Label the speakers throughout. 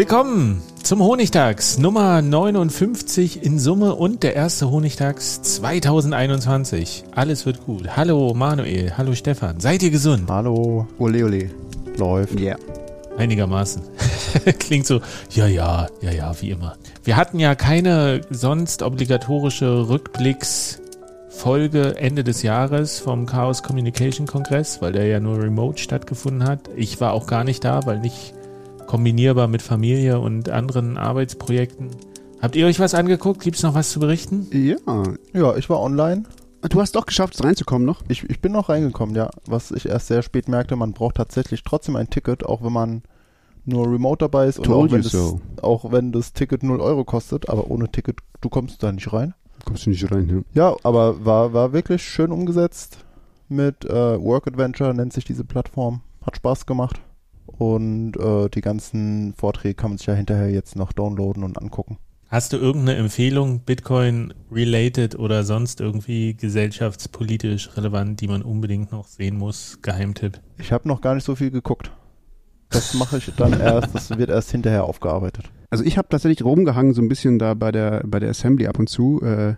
Speaker 1: Willkommen zum Honigtags Nummer 59 in Summe und der erste Honigtags 2021. Alles wird gut. Hallo Manuel, hallo Stefan. Seid ihr gesund?
Speaker 2: Hallo. Ole ole. Läuft.
Speaker 1: Ja. Yeah. Einigermaßen. Klingt so, ja, ja, ja, ja, wie immer. Wir hatten ja keine sonst obligatorische Rückblicksfolge Ende des Jahres vom Chaos Communication Kongress, weil der ja nur remote stattgefunden hat. Ich war auch gar nicht da, weil nicht kombinierbar mit Familie und anderen Arbeitsprojekten. Habt ihr euch was angeguckt? Gibt es noch was zu berichten?
Speaker 2: Ja, ja, ich war online.
Speaker 3: Du hast doch geschafft, reinzukommen noch?
Speaker 2: Ich, ich bin noch reingekommen, ja. Was ich erst sehr spät merkte, man braucht tatsächlich trotzdem ein Ticket, auch wenn man nur remote dabei ist und auch wenn, das, so. auch wenn das Ticket 0 Euro kostet, aber ohne Ticket, du kommst da nicht rein.
Speaker 3: Kommst du nicht rein,
Speaker 2: ja. Ja, aber war, war wirklich schön umgesetzt mit äh, Work Adventure, nennt sich diese Plattform. Hat Spaß gemacht. Und äh, die ganzen Vorträge kann man sich ja hinterher jetzt noch downloaden und angucken.
Speaker 1: Hast du irgendeine Empfehlung, Bitcoin-related oder sonst irgendwie gesellschaftspolitisch relevant, die man unbedingt noch sehen muss? Geheimtipp.
Speaker 2: Ich habe noch gar nicht so viel geguckt. Das mache ich dann erst, das wird erst hinterher aufgearbeitet.
Speaker 3: Also ich habe tatsächlich rumgehangen so ein bisschen da bei der bei der Assembly ab und zu äh,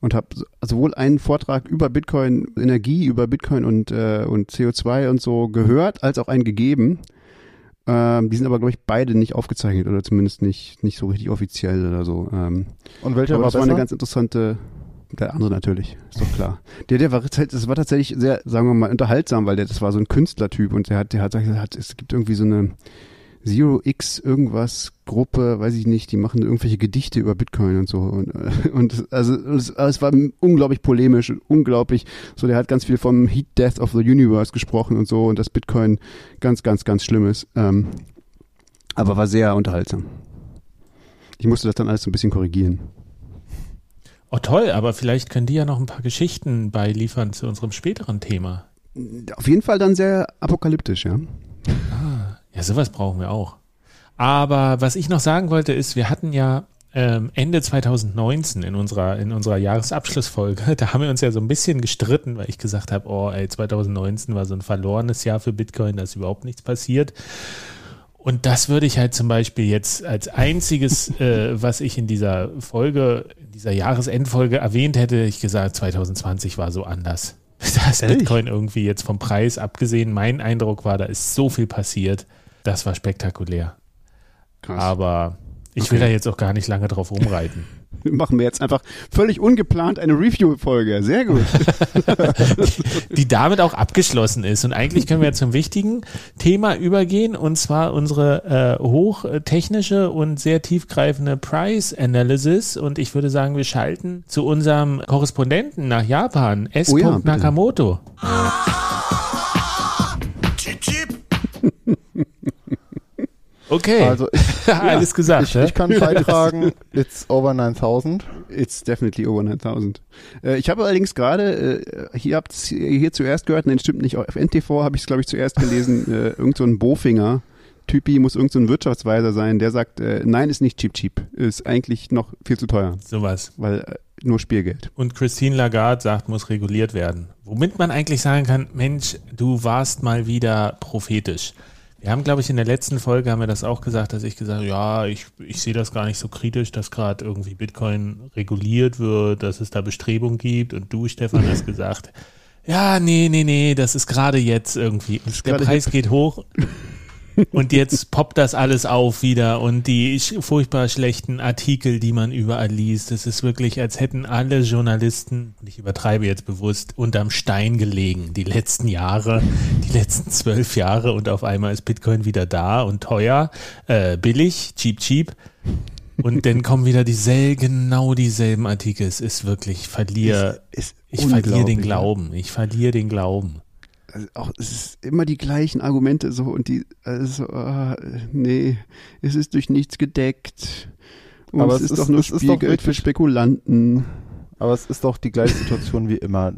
Speaker 3: und habe sowohl einen Vortrag über Bitcoin Energie, über Bitcoin und äh, und CO2 und so gehört, als auch einen gegeben. Ähm, die sind aber, glaube ich, beide nicht aufgezeichnet oder zumindest nicht, nicht so richtig offiziell oder so. Ähm,
Speaker 2: Und welcher
Speaker 3: aber
Speaker 2: war
Speaker 3: das war eine ganz interessante, der andere natürlich, ist doch klar. Der, der war, das war tatsächlich sehr, sagen wir mal, unterhaltsam, weil der, das war so ein Künstlertyp und der hat, der hat, der hat, es gibt irgendwie so eine, Zero X irgendwas Gruppe, weiß ich nicht, die machen irgendwelche Gedichte über Bitcoin und so und, äh, und also es, es war unglaublich polemisch, unglaublich, so der hat ganz viel vom Heat Death of the Universe gesprochen und so und dass Bitcoin ganz, ganz, ganz schlimm ist, ähm, aber war sehr unterhaltsam. Ich musste das dann alles so ein bisschen korrigieren.
Speaker 1: Oh toll, aber vielleicht können die ja noch ein paar Geschichten beiliefern zu unserem späteren Thema.
Speaker 3: Auf jeden Fall dann sehr apokalyptisch, ja.
Speaker 1: Ah. Ja, sowas brauchen wir auch. Aber was ich noch sagen wollte, ist, wir hatten ja ähm, Ende 2019 in unserer, in unserer Jahresabschlussfolge, da haben wir uns ja so ein bisschen gestritten, weil ich gesagt habe, oh, ey, 2019 war so ein verlorenes Jahr für Bitcoin, da ist überhaupt nichts passiert. Und das würde ich halt zum Beispiel jetzt als einziges, äh, was ich in dieser Folge, in dieser Jahresendfolge erwähnt hätte, ich gesagt, 2020 war so anders. Da ist Bitcoin irgendwie jetzt vom Preis abgesehen. Mein Eindruck war, da ist so viel passiert. Das war spektakulär. Krass. Aber ich okay. will da jetzt auch gar nicht lange drauf rumreiten.
Speaker 3: Machen wir jetzt einfach völlig ungeplant eine Review-Folge. Sehr gut.
Speaker 1: die damit auch abgeschlossen ist. Und eigentlich können wir jetzt zum wichtigen Thema übergehen, und zwar unsere äh, hochtechnische und sehr tiefgreifende Price Analysis. Und ich würde sagen, wir schalten zu unserem Korrespondenten nach Japan, S. Oh ja, Nakamoto. Okay.
Speaker 2: Also ich, alles ja, gesagt. Ich, ich, kann beitragen, it's over 9000.
Speaker 3: It's definitely over 9000. Äh, ich habe allerdings gerade, äh, hier habt hier zuerst gehört, nein, stimmt nicht, auf NTV habe ich es glaube ich zuerst gelesen, äh, irgend so ein Bofinger. Typi muss irgend so ein Wirtschaftsweiser sein, der sagt, äh, nein, ist nicht cheap cheap, ist eigentlich noch viel zu teuer.
Speaker 1: Sowas.
Speaker 3: Weil äh, nur Spielgeld.
Speaker 1: Und Christine Lagarde sagt, muss reguliert werden. Womit man eigentlich sagen kann, Mensch, du warst mal wieder prophetisch. Wir haben, glaube ich, in der letzten Folge haben wir das auch gesagt, dass ich gesagt habe, ja, ich, ich sehe das gar nicht so kritisch, dass gerade irgendwie Bitcoin reguliert wird, dass es da Bestrebungen gibt. Und du, Stefan, hast gesagt, ja, nee, nee, nee, das ist gerade jetzt irgendwie. Der Preis geht hoch. Und jetzt poppt das alles auf wieder und die furchtbar schlechten Artikel, die man überall liest. Es ist wirklich, als hätten alle Journalisten, und ich übertreibe jetzt bewusst, unterm Stein gelegen. Die letzten Jahre, die letzten zwölf Jahre und auf einmal ist Bitcoin wieder da und teuer, äh, billig, cheap, cheap. Und dann kommen wieder dieselben, genau dieselben Artikel. Es ist wirklich, ich verliere,
Speaker 3: Ist
Speaker 1: ich verliere den
Speaker 3: unglaublich,
Speaker 1: Glauben. Ich verliere den Glauben.
Speaker 3: Also auch es ist immer die gleichen Argumente so und die also äh, nee es ist durch nichts gedeckt und
Speaker 2: Aber
Speaker 3: es, ist,
Speaker 2: ist-
Speaker 3: doch nur Spielgeld für Spekulanten
Speaker 2: Aber es ist doch die gleiche Situation wie immer.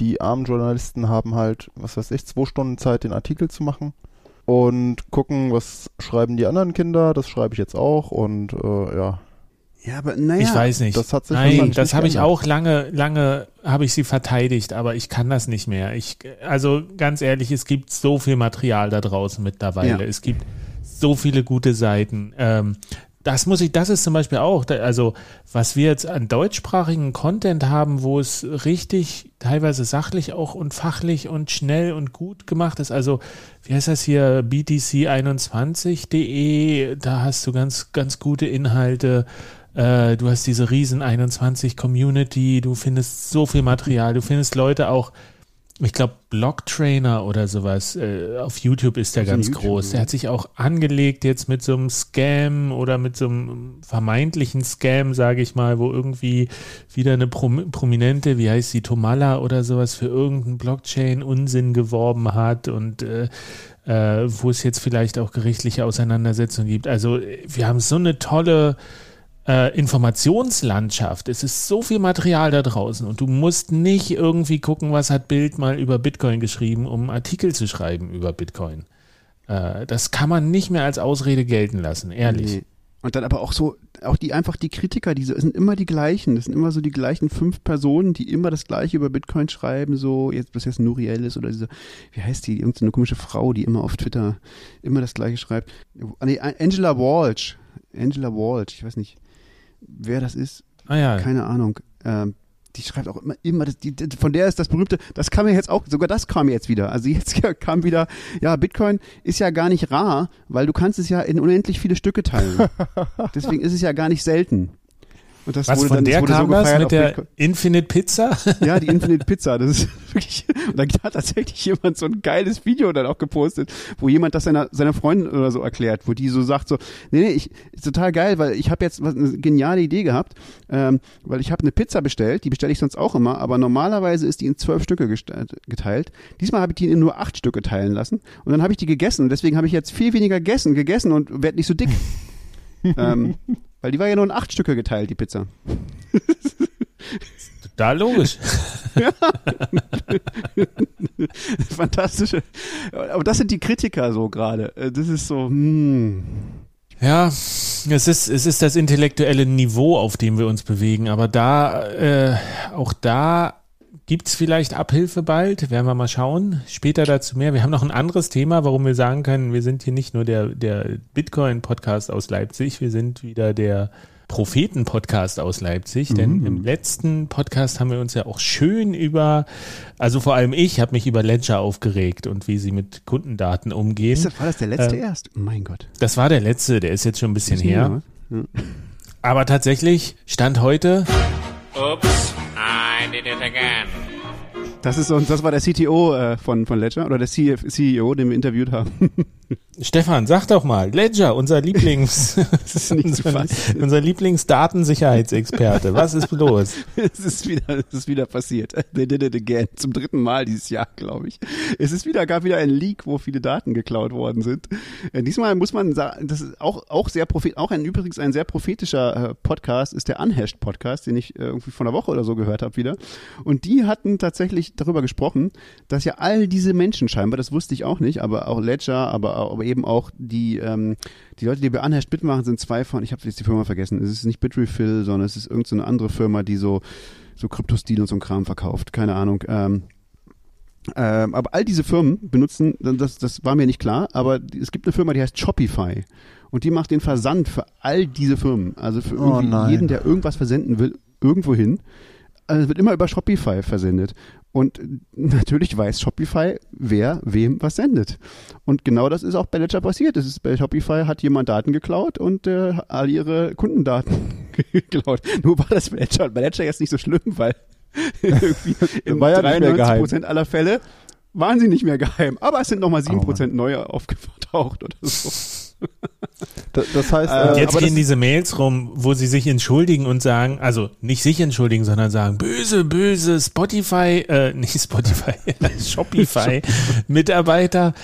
Speaker 2: Die armen Journalisten haben halt, was weiß ich, zwei Stunden Zeit, den Artikel zu machen und gucken, was schreiben die anderen Kinder. Das schreibe ich jetzt auch und äh, ja.
Speaker 3: Ja aber naja
Speaker 1: ich weiß nicht.
Speaker 2: das hat sich
Speaker 1: Nein, das habe ich auch lange, lange habe ich sie verteidigt, aber ich kann das nicht mehr. Ich, also ganz ehrlich, es gibt so viel Material da draußen mittlerweile.
Speaker 3: Ja.
Speaker 1: Es gibt so viele gute Seiten. Ähm, das muss ich, das ist zum Beispiel auch, also was wir jetzt an deutschsprachigen Content haben, wo es richtig teilweise sachlich auch und fachlich und schnell und gut gemacht ist. Also wie heißt das hier, btc21.de, da hast du ganz, ganz gute Inhalte. Äh, du hast diese riesen 21 Community, du findest so viel Material, du findest Leute auch, ich glaube, Blocktrainer oder sowas, äh, auf YouTube ist der ganz
Speaker 3: YouTube,
Speaker 1: groß. Der hat sich auch angelegt jetzt mit so einem Scam oder mit so einem vermeintlichen Scam, sage ich mal, wo irgendwie wieder eine Prom Prominente, wie heißt sie, Tomala oder sowas, für irgendeinen Blockchain-Unsinn geworben hat und äh, äh, wo es jetzt vielleicht auch gerichtliche Auseinandersetzungen gibt. Also wir haben so eine tolle äh, Informationslandschaft. Es ist so viel Material da draußen und du musst nicht irgendwie gucken, was hat Bild mal über Bitcoin geschrieben, um Artikel zu schreiben über Bitcoin. Äh, das kann man nicht mehr als Ausrede gelten lassen, ehrlich.
Speaker 3: Nee. Und dann aber auch so, auch die einfach die Kritiker, die so, sind immer die gleichen, das sind immer so die gleichen fünf Personen, die immer das gleiche über Bitcoin schreiben, so, jetzt, bis jetzt Nuriel ist oder diese, wie heißt die, irgendeine komische Frau, die immer auf Twitter immer das gleiche schreibt. Ah, Nee, Angela Walsh. Angela Walsh, ich weiß nicht, wer das ist,
Speaker 1: Ah ja,
Speaker 3: keine Ahnung. Ähm, die schreibt auch immer, immer das, die, von der ist das berühmte, das kam mir jetzt auch, sogar das kam jetzt wieder. Also jetzt kam wieder, ja, Bitcoin ist ja gar nicht rar, weil du kannst es ja in unendlich viele Stücke teilen. Deswegen ist es ja gar nicht selten. Und das
Speaker 1: was
Speaker 3: wurde
Speaker 1: von
Speaker 3: dann,
Speaker 1: der
Speaker 3: wurde
Speaker 1: kam
Speaker 3: so
Speaker 1: das mit der
Speaker 3: Bitcoin.
Speaker 1: Infinite Pizza?
Speaker 3: Ja, die Infinite Pizza, das ist wirklich, und dann hat tatsächlich jemand so ein geiles Video dann auch gepostet, wo jemand das seiner, seiner Freundin oder so erklärt, wo die so sagt so, nee, nee, ich, ist total geil, weil ich habe jetzt was, eine geniale Idee gehabt, ähm, weil ich habe eine Pizza bestellt, die bestelle ich sonst auch immer, aber normalerweise ist die in zwölf Stücke gesta- geteilt. Diesmal habe ich die in nur acht Stücke teilen lassen und dann habe ich die gegessen und deswegen habe ich jetzt viel weniger gegessen, gegessen und werde nicht so dick. ähm, weil die war ja nur in acht Stücke geteilt, die Pizza.
Speaker 1: Da logisch.
Speaker 3: Fantastische. Aber das sind die Kritiker so gerade. Äh, Das ist so, hm.
Speaker 1: Ja, es ist, es ist das intellektuelle Niveau, auf dem wir uns bewegen, aber da, äh, auch da gibt's vielleicht Abhilfe bald, werden wir mal schauen. Später dazu mehr. Wir haben noch ein anderes Thema, warum wir sagen können, wir sind hier nicht nur der, der Bitcoin-Podcast aus Leipzig, wir sind wieder der Propheten-Podcast aus Leipzig, denn
Speaker 3: Mhm.
Speaker 1: im letzten Podcast haben wir uns ja auch schön über, also vor allem ich habe mich über Ledger aufgeregt und wie sie mit Kundendaten umgehen.
Speaker 3: Das, war das der letzte
Speaker 1: Äh,
Speaker 3: erst? Mein Gott.
Speaker 1: Das war der letzte, der ist jetzt schon ein bisschen her.
Speaker 3: oder?
Speaker 1: Aber tatsächlich, Stand heute,
Speaker 4: Oops, I did it again.
Speaker 3: Das ist so, das war der CTO äh, von, von Ledger oder der CF CEO, den wir interviewt haben.
Speaker 1: Stefan, sag doch mal, Ledger, unser Lieblings, unser, unser Lieblingsdatensicherheitsexperte. Was ist los?
Speaker 3: es ist wieder, es ist wieder passiert. They did it again. Zum dritten Mal dieses Jahr, glaube ich. Es ist wieder, gab wieder ein Leak, wo viele Daten geklaut worden sind. Äh, diesmal muss man sagen, das ist auch, auch sehr prophet, auch ein übrigens ein sehr prophetischer äh, Podcast ist der Unhashed Podcast, den ich äh, irgendwie vor einer Woche oder so gehört habe wieder. Und die hatten tatsächlich darüber gesprochen, dass ja all diese Menschen scheinbar, das wusste ich auch nicht, aber auch Ledger, aber, aber eben auch die, ähm, die Leute, die bei Unhashed mitmachen, sind zwei von, ich habe jetzt die Firma vergessen, es ist nicht Bitrefill, sondern es ist irgendeine so andere Firma, die so, so Kryptostil und so ein Kram verkauft, keine Ahnung. Ähm, ähm, aber all diese Firmen benutzen, das, das war mir nicht klar, aber es gibt eine Firma, die heißt Shopify. Und die macht den Versand für all diese Firmen. Also für
Speaker 2: Oh
Speaker 3: jeden, der irgendwas versenden will, irgendwo hin. Also wird immer über Shopify versendet. Und natürlich weiß Shopify, wer wem was sendet. Und genau das ist auch bei Ledger passiert. Es ist bei Shopify hat jemand Daten geklaut und äh, all ihre Kundendaten geklaut. Nur war das bei Ledger, bei Ledger jetzt nicht so schlimm, weil irgendwie in
Speaker 2: War ja nicht mehr
Speaker 3: 93
Speaker 2: geheim.
Speaker 3: Prozent aller Fälle waren sie nicht mehr geheim. Aber es sind nochmal 7 Prozent neue aufgetaucht oder so.
Speaker 2: Da- Das heißt,
Speaker 3: Äh,
Speaker 2: äh,
Speaker 1: Jetzt gehen
Speaker 2: das,
Speaker 1: diese Mails rum, wo sie sich entschuldigen und sagen, also nicht sich entschuldigen, sondern sagen, böse, böse Spotify, äh, nicht Spotify, Shopify, Mitarbeiter,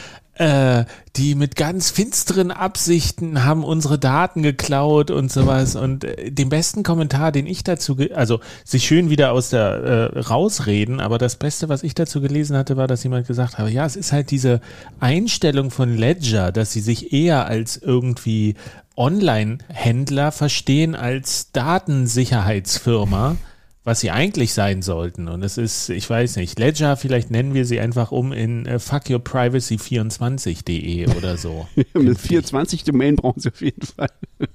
Speaker 1: äh, die mit ganz finsteren Absichten haben unsere Daten geklaut und sowas. Und äh, den besten Kommentar, den ich dazu, also sich schön wieder aus der äh, rausreden, aber das Beste, was ich dazu gelesen hatte, war, dass jemand gesagt habe, ja, es ist halt diese Einstellung von Ledger, dass sie sich eher als irgendwie Online-Händler verstehen als Datensicherheitsfirma, was sie eigentlich sein sollten. Und es ist, ich weiß nicht, Ledger, vielleicht nennen wir sie einfach um in äh, fuckyourprivacy24.de oder so.
Speaker 3: Eine 24 Domain brauchen sie auf jeden Fall.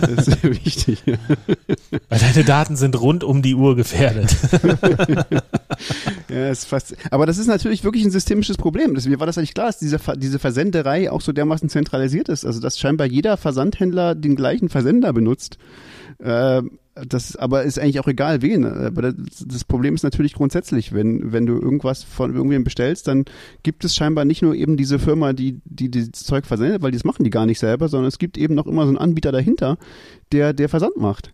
Speaker 3: Das ist sehr wichtig.
Speaker 1: Weil deine Daten sind rund um die Uhr gefährdet.
Speaker 3: Ja, ist fast, aber das ist natürlich wirklich ein systemisches Problem. Das, mir war das eigentlich klar, dass diese, diese Versenderei auch so dermaßen zentralisiert ist. Also, dass scheinbar jeder Versandhändler den gleichen Versender benutzt. Äh, das aber ist eigentlich auch egal wen. Aber das, das Problem ist natürlich grundsätzlich, wenn, wenn du irgendwas von irgendwem bestellst, dann gibt es scheinbar nicht nur eben diese Firma, die, die das Zeug versendet, weil das machen die gar nicht selber, sondern es gibt eben noch immer so einen Anbieter dahinter, der, der Versand macht.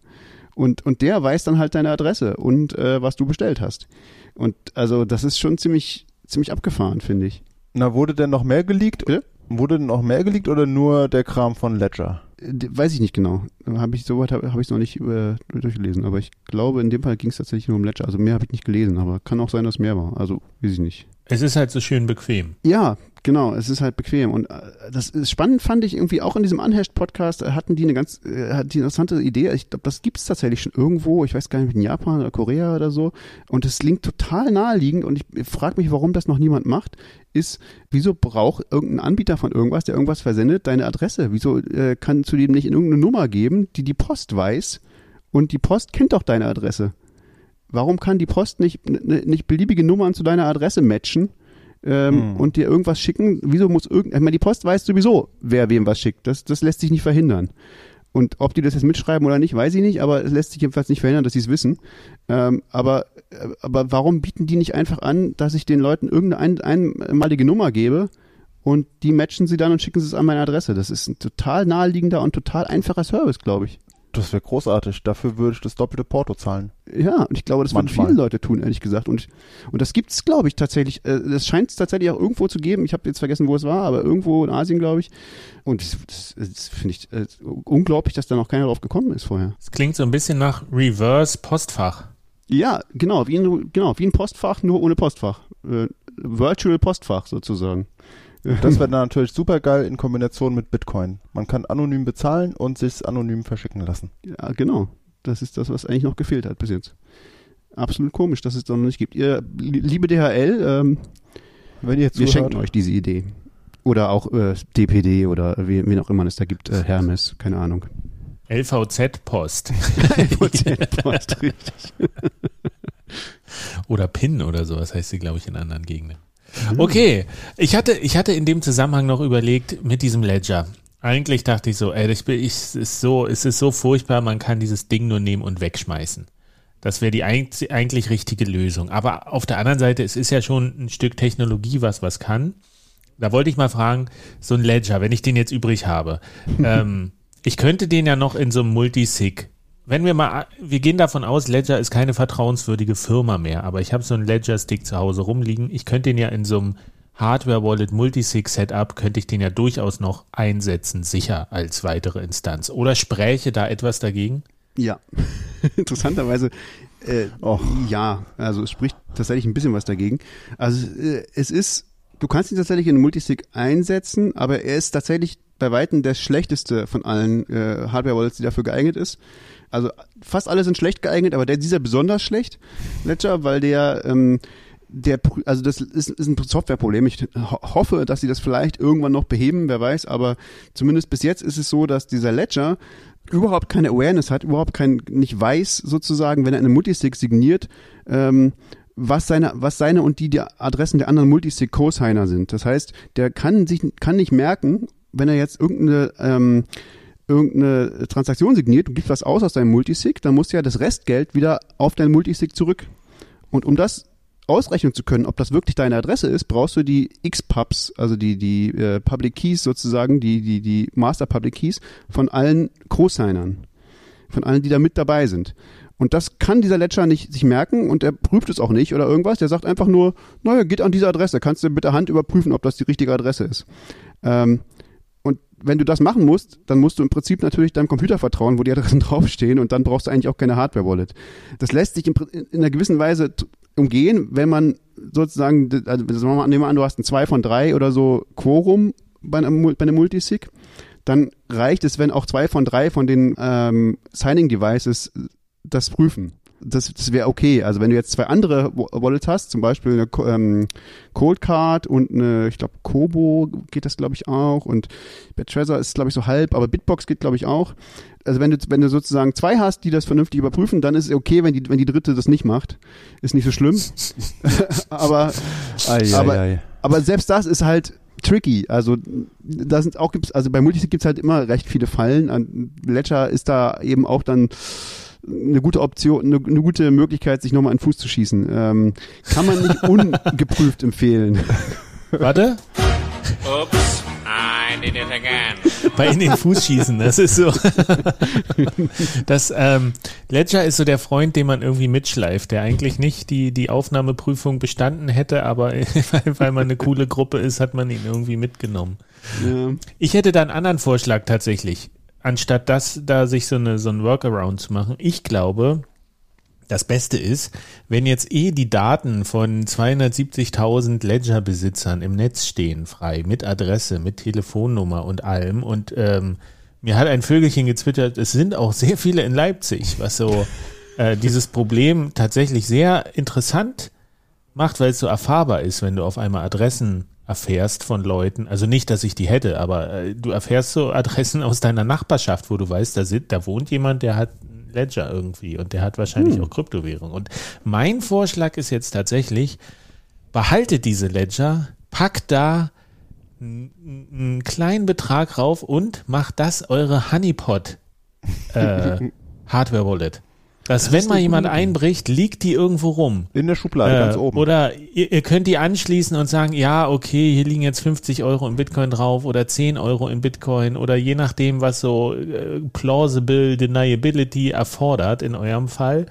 Speaker 3: Und, und der weiß dann halt deine Adresse und äh, was du bestellt hast. Und also das ist schon ziemlich, ziemlich abgefahren, finde ich.
Speaker 2: na, wurde denn noch mehr geleakt?
Speaker 3: Bitte?
Speaker 2: Wurde denn noch mehr geleakt oder nur der Kram von Ledger?
Speaker 3: Weiß ich nicht genau. Habe ich soweit habe hab ich noch nicht äh, durchgelesen, aber ich glaube, in dem Fall ging es tatsächlich nur um Ledger. Also mehr habe ich nicht gelesen, aber kann auch sein, dass mehr war. Also weiß ich nicht.
Speaker 1: Es ist halt so schön bequem.
Speaker 3: Ja, genau. Es ist halt bequem und äh, das ist spannend fand ich irgendwie auch in diesem Unhashed Podcast äh, hatten die eine ganz äh, hatten die interessante Idee. Ich glaube, das gibt es tatsächlich schon irgendwo. Ich weiß gar nicht in Japan oder Korea oder so. Und es klingt total naheliegend und ich frage mich, warum das noch niemand macht. Ist, wieso braucht irgendein Anbieter von irgendwas, der irgendwas versendet, deine Adresse? Wieso äh, kann zu dem nicht irgendeine Nummer geben, die die Post weiß? Und die Post kennt doch deine Adresse. Warum kann die Post nicht, nicht beliebige Nummern zu deiner Adresse matchen ähm,
Speaker 2: Hm.
Speaker 3: und dir irgendwas schicken? Wieso muss irgend, ich meine, die Post weiß sowieso, wer wem was schickt. Das, das lässt sich nicht verhindern. Und ob die das jetzt mitschreiben oder nicht, weiß ich nicht, aber es lässt sich jedenfalls nicht verhindern, dass sie es wissen. Ähm, aber, aber warum bieten die nicht einfach an, dass ich den Leuten irgendeine ein, einmalige Nummer gebe und die matchen sie dann und schicken sie es an meine Adresse? Das ist ein total naheliegender und total einfacher Service, glaube ich.
Speaker 2: Das wäre großartig. Dafür würde ich das doppelte Porto zahlen.
Speaker 3: Ja, und ich glaube, das würden
Speaker 2: Manchmal.
Speaker 3: viele Leute tun, ehrlich gesagt. Und, und das gibt's, glaube ich, tatsächlich. Äh, das scheint es tatsächlich auch irgendwo zu geben. Ich habe jetzt vergessen, wo es war, aber irgendwo in Asien, glaube ich. Und das, das, das finde ich äh, unglaublich, dass da noch keiner drauf gekommen ist vorher.
Speaker 1: Es klingt so ein bisschen nach Reverse Postfach.
Speaker 3: Ja, genau, wie ein, genau, wie ein Postfach, nur ohne Postfach. Äh, Virtual Postfach sozusagen.
Speaker 2: Das wäre dann natürlich super geil in Kombination mit Bitcoin. Man kann anonym bezahlen und sich anonym verschicken lassen.
Speaker 3: Ja, genau. Das ist das, was eigentlich noch gefehlt hat bis jetzt. Absolut komisch, dass es das noch nicht gibt. Ihr, liebe DHL, ähm,
Speaker 2: Wenn ihr jetzt
Speaker 3: Wir schenken euch diese Idee. Oder auch äh, DPD oder wie- wen auch immer es da gibt, äh, Hermes, keine Ahnung.
Speaker 1: LVZ Post
Speaker 3: Post, richtig.
Speaker 1: oder PIN oder so, das heißt sie, glaube ich, in anderen Gegenden. Okay, ich hatte, ich hatte in dem Zusammenhang noch überlegt mit diesem Ledger. Eigentlich dachte ich so, ey, ich bin, ich, es ist so, es ist so furchtbar, man kann dieses Ding nur nehmen und wegschmeißen. Das wäre die eigentlich, eigentlich richtige Lösung. Aber auf der anderen Seite, es ist ja schon ein Stück Technologie, was was kann. Da wollte ich mal fragen, so ein Ledger, wenn ich den jetzt übrig habe, ähm, ich könnte den ja noch in so einem Multisig. Wenn wir mal, wir gehen davon aus, Ledger ist keine vertrauenswürdige Firma mehr, aber ich habe so einen Ledger-Stick zu Hause rumliegen. Ich könnte den ja in so einem Hardware-Wallet Multisig-Setup, könnte ich den ja durchaus noch einsetzen, sicher als weitere Instanz. Oder spräche da etwas dagegen?
Speaker 3: Ja, interessanterweise, äh, ja, also es spricht tatsächlich ein bisschen was dagegen. Also äh, es ist, du kannst ihn tatsächlich in Multisig einsetzen, aber er ist tatsächlich bei Weitem der schlechteste von allen äh, Hardware-Wallets, die dafür geeignet ist. Also fast alle sind schlecht geeignet, aber der dieser besonders schlecht, Ledger, weil der ähm, der, also das ist, ist ein Softwareproblem. Ich ho hoffe, dass sie das vielleicht irgendwann noch beheben, wer weiß, aber zumindest bis jetzt ist es so, dass dieser Ledger überhaupt keine Awareness hat, überhaupt kein, nicht weiß sozusagen, wenn er eine Multisig signiert, ähm, was seine, was seine und die, die Adressen der anderen Multisig Co-Signer sind. Das heißt, der kann sich, kann nicht merken, wenn er jetzt irgendeine, ähm, irgendeine Transaktion signiert und gibt was aus aus deinem Multisig, dann muss ja das Restgeld wieder auf dein Multisig zurück. Und um das ausrechnen zu können, ob das wirklich deine Adresse ist, brauchst du die X-Pubs, also die, die äh, Public Keys sozusagen, die, die, die Master Public Keys von allen Co-Signern. Von allen, die da mit dabei sind. Und das kann dieser Ledger nicht sich merken und er prüft es auch nicht oder irgendwas. Der sagt einfach nur, naja, geht an diese Adresse. Kannst du mit der Hand überprüfen, ob das die richtige Adresse ist. Ähm, und wenn du das machen musst, dann musst du im Prinzip natürlich deinem Computer vertrauen, wo die Adressen draufstehen und dann brauchst du eigentlich auch keine Hardware-Wallet. Das lässt sich in, in einer gewissen Weise umgehen, wenn man sozusagen, also nehmen wir an, du hast ein 2 von 3 oder so Quorum bei einem, bei einem Multisig, dann reicht es, wenn auch zwei von drei von den ähm, Signing Devices das prüfen. Das, das wäre okay. Also wenn du jetzt zwei andere Wallets hast, zum Beispiel eine ähm, Cold Card und eine, ich glaube, Kobo geht das, glaube ich, auch und Trezor ist, glaube ich, so halb, aber Bitbox geht, glaube ich, auch. Also wenn du, wenn du sozusagen zwei hast, die das vernünftig überprüfen, dann ist es okay, wenn die, wenn die dritte das nicht macht. Ist nicht so schlimm. aber,
Speaker 2: Ei,
Speaker 3: aber,
Speaker 2: ei, ei.
Speaker 3: aber selbst das ist halt tricky. Also da sind auch gibt's also bei Multisig gibt's halt immer recht viele Fallen. An Ledger ist da eben auch dann eine gute Option, eine, eine gute Möglichkeit, sich nochmal einen Fuß zu schießen. Ähm, kann man nicht ungeprüft empfehlen.
Speaker 1: Warte,
Speaker 4: Oops, I did it again.
Speaker 1: bei in den Fuß schießen, das ist so. Das ähm, Ledger ist so der Freund, den man irgendwie mitschleift, der eigentlich nicht die, die Aufnahmeprüfung bestanden hätte, aber weil, weil man eine coole Gruppe ist, hat man ihn irgendwie mitgenommen.
Speaker 3: Ja.
Speaker 1: Ich hätte da einen anderen Vorschlag tatsächlich, anstatt das da sich so eine so ein Workaround zu machen. Ich glaube, das Beste ist, wenn jetzt eh die Daten von 270.000 Ledger-Besitzern im Netz stehen, frei, mit Adresse, mit Telefonnummer und allem. Und ähm, mir hat ein Vögelchen gezwittert, es sind auch sehr viele in Leipzig, was so äh, dieses Problem tatsächlich sehr interessant macht, weil es so erfahrbar ist, wenn du auf einmal Adressen erfährst von Leuten. Also nicht, dass ich die hätte, aber äh, du erfährst so Adressen aus deiner Nachbarschaft, wo du weißt, da, sind, da wohnt jemand, der hat Ledger irgendwie und der hat wahrscheinlich auch Kryptowährung. Und mein Vorschlag ist jetzt tatsächlich, behaltet diese Ledger, packt da einen kleinen Betrag rauf und macht das eure Honeypot äh, Hardware Wallet. Dass wenn mal jemand einbricht, liegt die irgendwo rum.
Speaker 2: In der Schublade, ganz
Speaker 1: Äh,
Speaker 2: oben.
Speaker 1: Oder ihr, ihr könnt die anschließen und sagen, ja, okay, hier liegen jetzt 50 Euro in Bitcoin drauf oder 10 Euro in Bitcoin oder je nachdem, was so äh, plausible deniability erfordert in eurem Fall.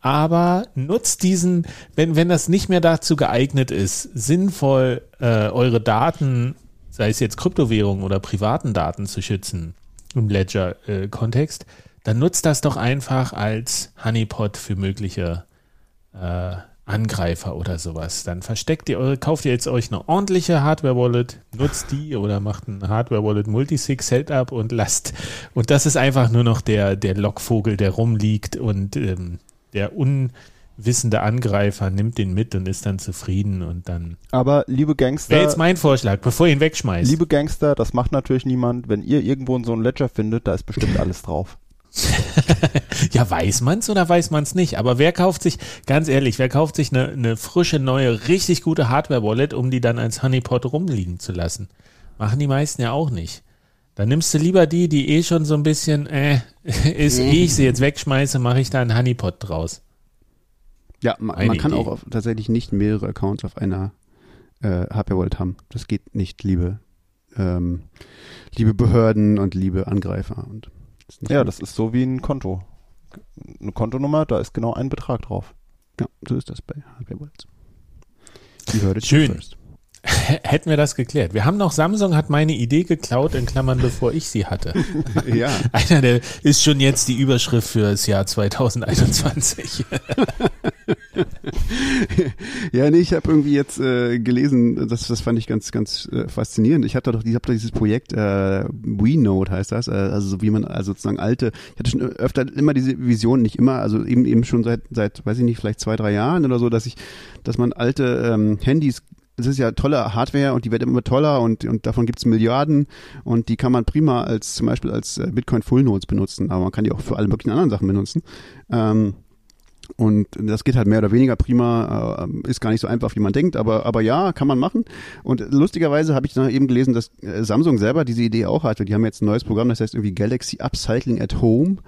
Speaker 1: Aber nutzt diesen, wenn, wenn das nicht mehr dazu geeignet ist, sinnvoll äh, eure Daten, sei es jetzt Kryptowährungen oder privaten Daten zu schützen im Ledger-Kontext, dann nutzt das doch einfach als Honeypot für mögliche äh, Angreifer oder sowas. Dann versteckt ihr eure, kauft ihr jetzt euch eine ordentliche Hardware-Wallet, nutzt die oder macht ein Hardware-Wallet Multisig-Setup und lasst. Und das ist einfach nur noch der, der Lockvogel, der rumliegt und ähm, der unwissende Angreifer nimmt den mit und ist dann zufrieden und dann.
Speaker 2: Aber liebe
Speaker 1: Wäre
Speaker 2: Gangster,
Speaker 1: jetzt mein Vorschlag, bevor ihr ihn wegschmeißt.
Speaker 2: liebe Gangster, das macht natürlich niemand. Wenn ihr irgendwo so einen Ledger findet, da ist bestimmt alles drauf.
Speaker 1: Ja, weiß man's oder weiß man's nicht? Aber wer kauft sich, ganz ehrlich, wer kauft sich eine, eine frische, neue, richtig gute Hardware-Wallet, um die dann als Honeypot rumliegen zu lassen? Machen die meisten ja auch nicht. Dann nimmst du lieber die, die eh schon so ein bisschen, äh, ist, eh ich sie jetzt wegschmeiße, mache ich da einen Honeypot draus.
Speaker 3: Ja, man, man kann
Speaker 1: Idee.
Speaker 3: auch auf, tatsächlich nicht mehrere Accounts auf einer äh, Hardware-Wallet haben. Das geht nicht, liebe, ähm, liebe Behörden und liebe Angreifer. Und das
Speaker 2: Ja, das ist so wie ein Konto. Eine Kontonummer, da ist genau ein Betrag drauf.
Speaker 3: ja, so ist das bei Hardware-Wallets. Die Hürde
Speaker 1: Schön.
Speaker 3: first.
Speaker 1: Hätten wir das geklärt. Wir haben noch, Samsung hat meine Idee geklaut, in Klammern, bevor ich sie hatte.
Speaker 3: ja,
Speaker 1: Einer, der ist schon jetzt die Überschrift für das Jahr 2021.
Speaker 3: ja, nee, ich habe irgendwie jetzt äh, gelesen, das, das fand ich ganz, ganz äh, faszinierend. Ich hatte doch, ich habe doch dieses Projekt äh, WeNote heißt das, äh, also so wie man also sozusagen alte, ich hatte schon öfter immer diese Vision, nicht immer, also eben eben schon seit seit, weiß ich nicht, vielleicht zwei drei Jahren oder so, dass ich, dass man alte ähm, Handys es ist ja tolle Hardware und die wird immer toller und, und davon gibt's Milliarden und die kann man prima als zum Beispiel als äh, Bitcoin Full Nodes benutzen, aber man kann die auch für alle möglichen anderen Sachen benutzen. Ähm, und das geht halt mehr oder weniger prima, äh, ist gar nicht so einfach, wie man denkt, aber, aber ja, kann man machen. Und lustigerweise habe ich dann eben gelesen, dass äh, Samsung selber diese Idee auch hatte. Die haben jetzt ein neues Programm, das heißt irgendwie Galaxy Upcycling at Home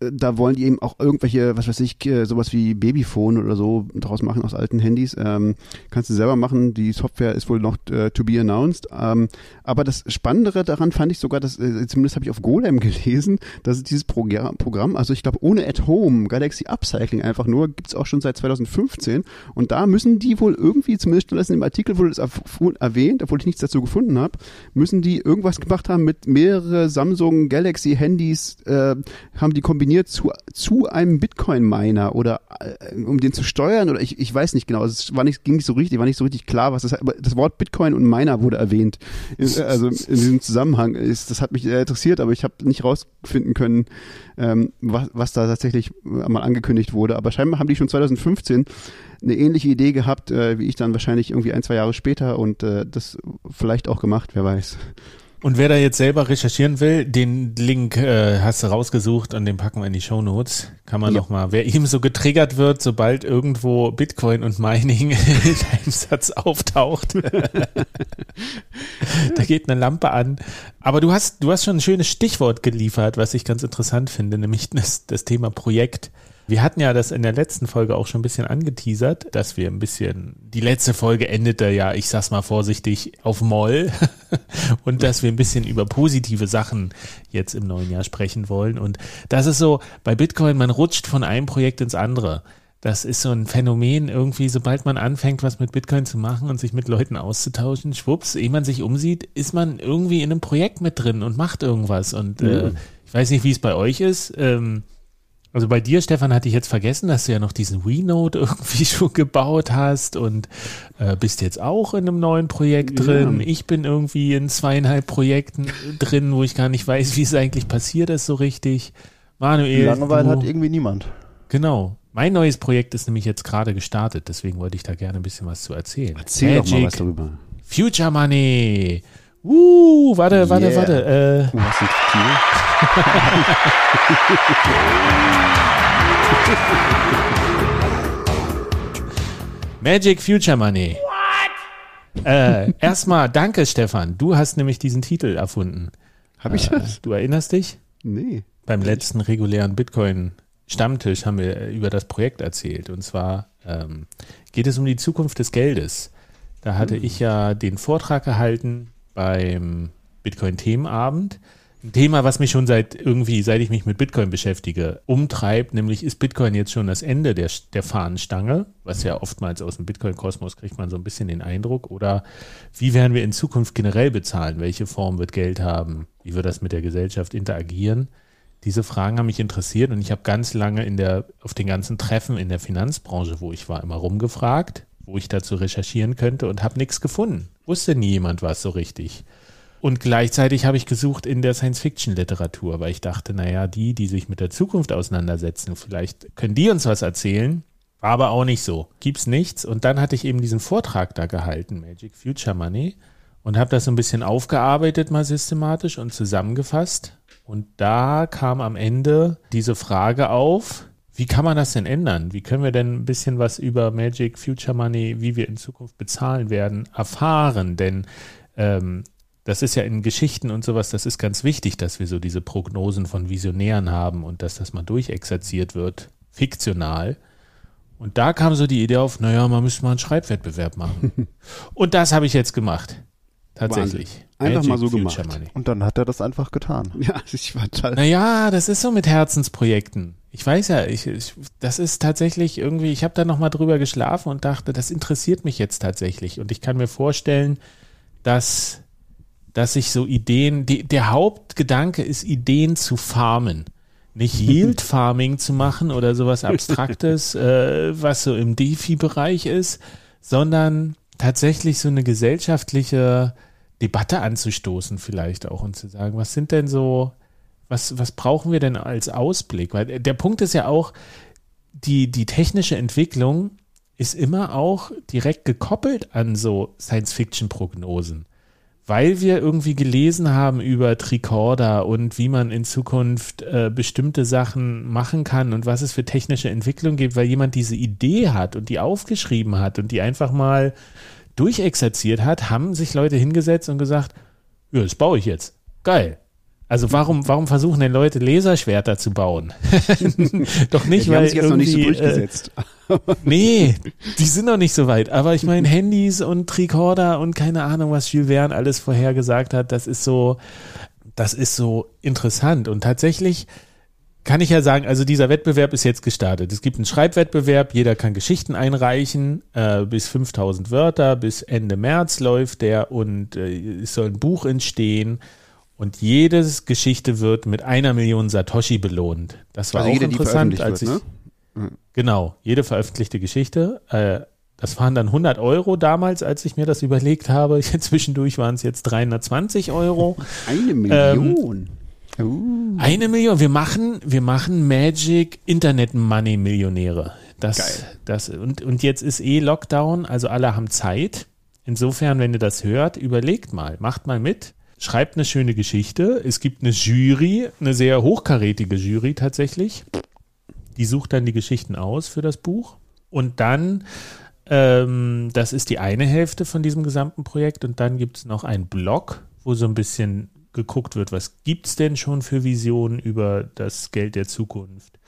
Speaker 3: da wollen die eben auch irgendwelche, was weiß ich, äh, sowas wie Babyphone oder so daraus machen aus alten Handys. Ähm, kannst du selber machen. Die Software ist wohl noch äh, to be announced. Ähm, aber das Spannendere daran fand ich sogar, dass, äh, zumindest habe ich auf Golem gelesen, dass dieses Programm, also ich glaube ohne At Home, Galaxy Upcycling einfach nur, gibt's auch schon seit 2015. Und da müssen die wohl irgendwie, zumindest das im Artikel wurde es erwähnt, obwohl ich nichts dazu gefunden habe, müssen die irgendwas gemacht haben mit mehrere Samsung Galaxy Handys, äh, haben die kombiniert kombiniert zu, zu einem Bitcoin-Miner oder äh, um den zu steuern oder ich, ich weiß nicht genau. Es war nicht, ging nicht so richtig, war nicht so richtig klar, was das aber das Wort Bitcoin und Miner wurde erwähnt. Also in diesem Zusammenhang ist, das hat mich interessiert, aber ich habe nicht rausfinden können, ähm, was, was da tatsächlich mal angekündigt wurde. Aber scheinbar haben die schon 2015 eine ähnliche Idee gehabt, äh, wie ich dann wahrscheinlich irgendwie ein, zwei Jahre später und äh, das vielleicht auch gemacht, wer weiß.
Speaker 1: Und wer da jetzt selber recherchieren will, den Link äh, hast du rausgesucht und den packen wir in die Show Notes. Kann man ja. noch mal, wer ihm so getriggert wird, sobald irgendwo Bitcoin und Mining in einem Satz auftaucht, da geht eine Lampe an. Aber du hast, du hast schon ein schönes Stichwort geliefert, was ich ganz interessant finde, nämlich das, das Thema Projekt. Wir hatten ja das in der letzten Folge auch schon ein bisschen angeteasert, dass wir ein bisschen, die letzte Folge endete ja, ich sag's mal vorsichtig, auf Moll und dass wir ein bisschen über positive Sachen jetzt im neuen Jahr sprechen wollen. Und das ist so, bei Bitcoin, man rutscht von einem Projekt ins andere. Das ist so ein Phänomen irgendwie, sobald man anfängt, was mit Bitcoin zu machen und sich mit Leuten auszutauschen, schwupps, ehe man sich umsieht, ist man irgendwie in einem Projekt mit drin und macht irgendwas. Und äh, ich weiß nicht, wie es bei euch ist. Ähm, also bei dir, Stefan, hatte ich jetzt vergessen, dass du ja noch diesen WeNote irgendwie schon gebaut hast und äh, bist jetzt auch in einem neuen Projekt drin. Ja. Ich bin irgendwie in zweieinhalb Projekten drin, wo ich gar nicht weiß, wie es eigentlich passiert ist so richtig. Manuel.
Speaker 2: Langeweile hat irgendwie niemand.
Speaker 1: Genau. Mein neues Projekt ist nämlich jetzt gerade gestartet, deswegen wollte ich da gerne ein bisschen was zu erzählen.
Speaker 3: Erzähl Magic, doch mal was darüber.
Speaker 1: Future Money. Uh, warte, yeah. warte, warte. Äh, was ein Magic Future Money. What? Äh, erstmal danke, Stefan. Du hast nämlich diesen Titel erfunden.
Speaker 3: Hab ich das?
Speaker 1: Äh, du erinnerst dich?
Speaker 3: Nee.
Speaker 1: Beim letzten regulären Bitcoin-Stammtisch haben wir über das Projekt erzählt. Und zwar ähm, geht es um die Zukunft des Geldes. Da hatte hm. ich ja den Vortrag gehalten beim Bitcoin-Themenabend. Ein Thema, was mich schon seit irgendwie, seit ich mich mit Bitcoin beschäftige, umtreibt, nämlich ist Bitcoin jetzt schon das Ende der, der Fahnenstange, was ja oftmals aus dem Bitcoin-Kosmos kriegt man so ein bisschen den Eindruck. Oder wie werden wir in Zukunft generell bezahlen? Welche Form wird Geld haben? Wie wird das mit der Gesellschaft interagieren? Diese Fragen haben mich interessiert und ich habe ganz lange in der, auf den ganzen Treffen in der Finanzbranche, wo ich war, immer rumgefragt, wo ich dazu recherchieren könnte und habe nichts gefunden. Wusste nie jemand was so richtig. Und gleichzeitig habe ich gesucht in der Science-Fiction-Literatur, weil ich dachte, naja, die, die sich mit der Zukunft auseinandersetzen, vielleicht können die uns was erzählen, war aber auch nicht so. Gibt's nichts. Und dann hatte ich eben diesen Vortrag da gehalten, Magic Future Money, und habe das so ein bisschen aufgearbeitet, mal systematisch und zusammengefasst. Und da kam am Ende diese Frage auf, wie kann man das denn ändern? Wie können wir denn ein bisschen was über Magic Future Money, wie wir in Zukunft bezahlen werden, erfahren? Denn ähm, das ist ja in Geschichten und sowas, das ist ganz wichtig, dass wir so diese Prognosen von Visionären haben und dass das mal durchexerziert wird, fiktional. Und da kam so die Idee auf, naja, man müsste mal einen Schreibwettbewerb machen. und das habe ich jetzt gemacht. Tatsächlich. Wahnsinn.
Speaker 3: Einfach Magic mal so Future gemacht.
Speaker 2: Money. Und dann hat er das einfach getan.
Speaker 3: Ja, ich war total.
Speaker 1: Naja, das ist so mit Herzensprojekten. Ich weiß ja, ich, ich das ist tatsächlich irgendwie, ich habe da nochmal drüber geschlafen und dachte, das interessiert mich jetzt tatsächlich. Und ich kann mir vorstellen, dass, dass ich so Ideen, die, der Hauptgedanke ist, Ideen zu farmen. Nicht Yield Farming zu machen oder sowas Abstraktes, äh, was so im DeFi-Bereich ist, sondern tatsächlich so eine gesellschaftliche Debatte anzustoßen vielleicht auch und zu sagen, was sind denn so, was, was brauchen wir denn als Ausblick? Weil der Punkt ist ja auch, die, die technische Entwicklung ist immer auch direkt gekoppelt an so Science-Fiction-Prognosen. Weil wir irgendwie gelesen haben über Tricorder und wie man in Zukunft äh, bestimmte Sachen machen kann und was es für technische Entwicklung gibt, weil jemand diese Idee hat und die aufgeschrieben hat und die einfach mal durchexerziert hat, haben sich Leute hingesetzt und gesagt, ja, das baue ich jetzt. Geil. Also warum, warum versuchen denn Leute Laserschwerter zu bauen? Doch nicht,
Speaker 3: Ja, die
Speaker 1: weil
Speaker 3: haben sich jetzt noch nicht so
Speaker 1: äh,
Speaker 3: durchgesetzt.
Speaker 1: Nee, die sind noch nicht so weit. Aber ich meine, Handys und Tricorder und keine Ahnung, was Jules Verne alles vorhergesagt hat, das ist so, das ist so interessant. Und tatsächlich kann ich ja sagen, also dieser Wettbewerb ist jetzt gestartet. Es gibt einen Schreibwettbewerb, jeder kann Geschichten einreichen, äh, bis 5000 Wörter, bis Ende März läuft der und äh, es soll ein Buch entstehen. Und jede Geschichte wird mit einer Million Satoshi belohnt. Das war
Speaker 3: Also
Speaker 1: auch
Speaker 3: jede,
Speaker 1: interessant, als ich,
Speaker 3: wird, ne?
Speaker 1: Genau, jede veröffentlichte Geschichte. Äh, das waren dann 100 Euro damals, als ich mir das überlegt habe. Zwischendurch waren es jetzt 320 Euro.
Speaker 3: Eine Million. Uh.
Speaker 1: Eine Million. Wir machen, wir machen Magic Internet Money Millionäre. Das,
Speaker 3: Geil.
Speaker 1: das, und, und jetzt ist eh Lockdown, also alle haben Zeit. Insofern, wenn ihr das hört, überlegt mal, macht mal mit. Schreibt eine schöne Geschichte. Es gibt eine Jury, eine sehr hochkarätige Jury tatsächlich. Die sucht dann die Geschichten aus für das Buch. Und dann, ähm, das ist die eine Hälfte von diesem gesamten Projekt. Und dann gibt es noch einen Blog, wo so ein bisschen geguckt wird, was gibt es denn schon für Visionen über das Geld der Zukunft?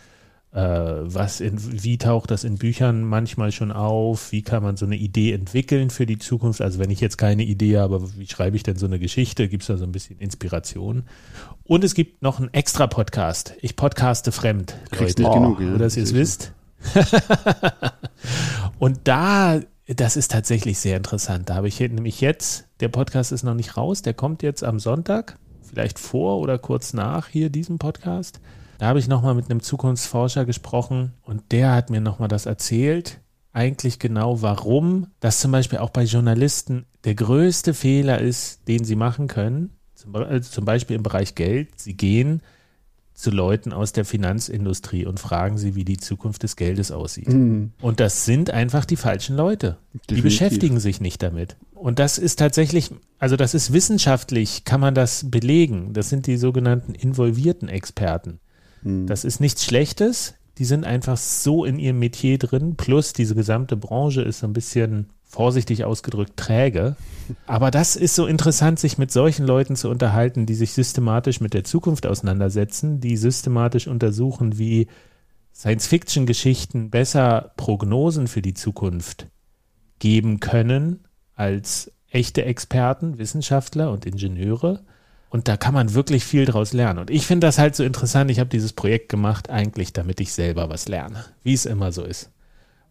Speaker 1: Äh, was in, wie taucht das in Büchern manchmal schon auf? Wie kann man so eine Idee entwickeln für die Zukunft? Also wenn ich jetzt keine Idee habe, wie schreibe ich denn so eine Geschichte? Gibt es da so ein bisschen Inspiration? Und es gibt noch einen extra Podcast. Ich podcaste fremd,
Speaker 3: Kriegst
Speaker 1: Leute.
Speaker 3: nicht genug, ja.
Speaker 1: Nur, dass ihr es wisst. Und da, das ist tatsächlich sehr interessant. Da habe ich nämlich jetzt, der Podcast ist noch nicht raus, der kommt jetzt am Sonntag, vielleicht vor oder kurz nach hier diesem Podcast. Da habe ich nochmal mit einem Zukunftsforscher gesprochen und der hat mir nochmal das erzählt, eigentlich genau, warum das zum Beispiel auch bei Journalisten der größte Fehler ist, den sie machen können, zum, also zum Beispiel im Bereich Geld. Sie gehen zu Leuten aus der Finanzindustrie und fragen sie, wie die Zukunft des Geldes aussieht.
Speaker 3: Mhm.
Speaker 1: Und das sind einfach die falschen Leute. Die
Speaker 3: Definitiv.
Speaker 1: beschäftigen sich nicht damit. Und das ist tatsächlich, also das ist wissenschaftlich, kann man das belegen. Das sind die sogenannten involvierten Experten.
Speaker 3: Mhm.
Speaker 1: Das ist nichts Schlechtes. Die sind einfach so in ihrem Metier drin. Plus diese gesamte Branche ist so ein bisschen vorsichtig ausgedrückt träge. Aber das ist so interessant, sich mit solchen Leuten zu unterhalten, die sich systematisch mit der Zukunft auseinandersetzen, die systematisch untersuchen, wie Science-Fiction-Geschichten besser Prognosen für die Zukunft geben können als echte Experten, Wissenschaftler und Ingenieure. Und da kann man wirklich viel draus lernen. Und ich finde das halt so interessant. Ich habe dieses Projekt gemacht, eigentlich, damit ich selber was lerne, wie es immer so ist.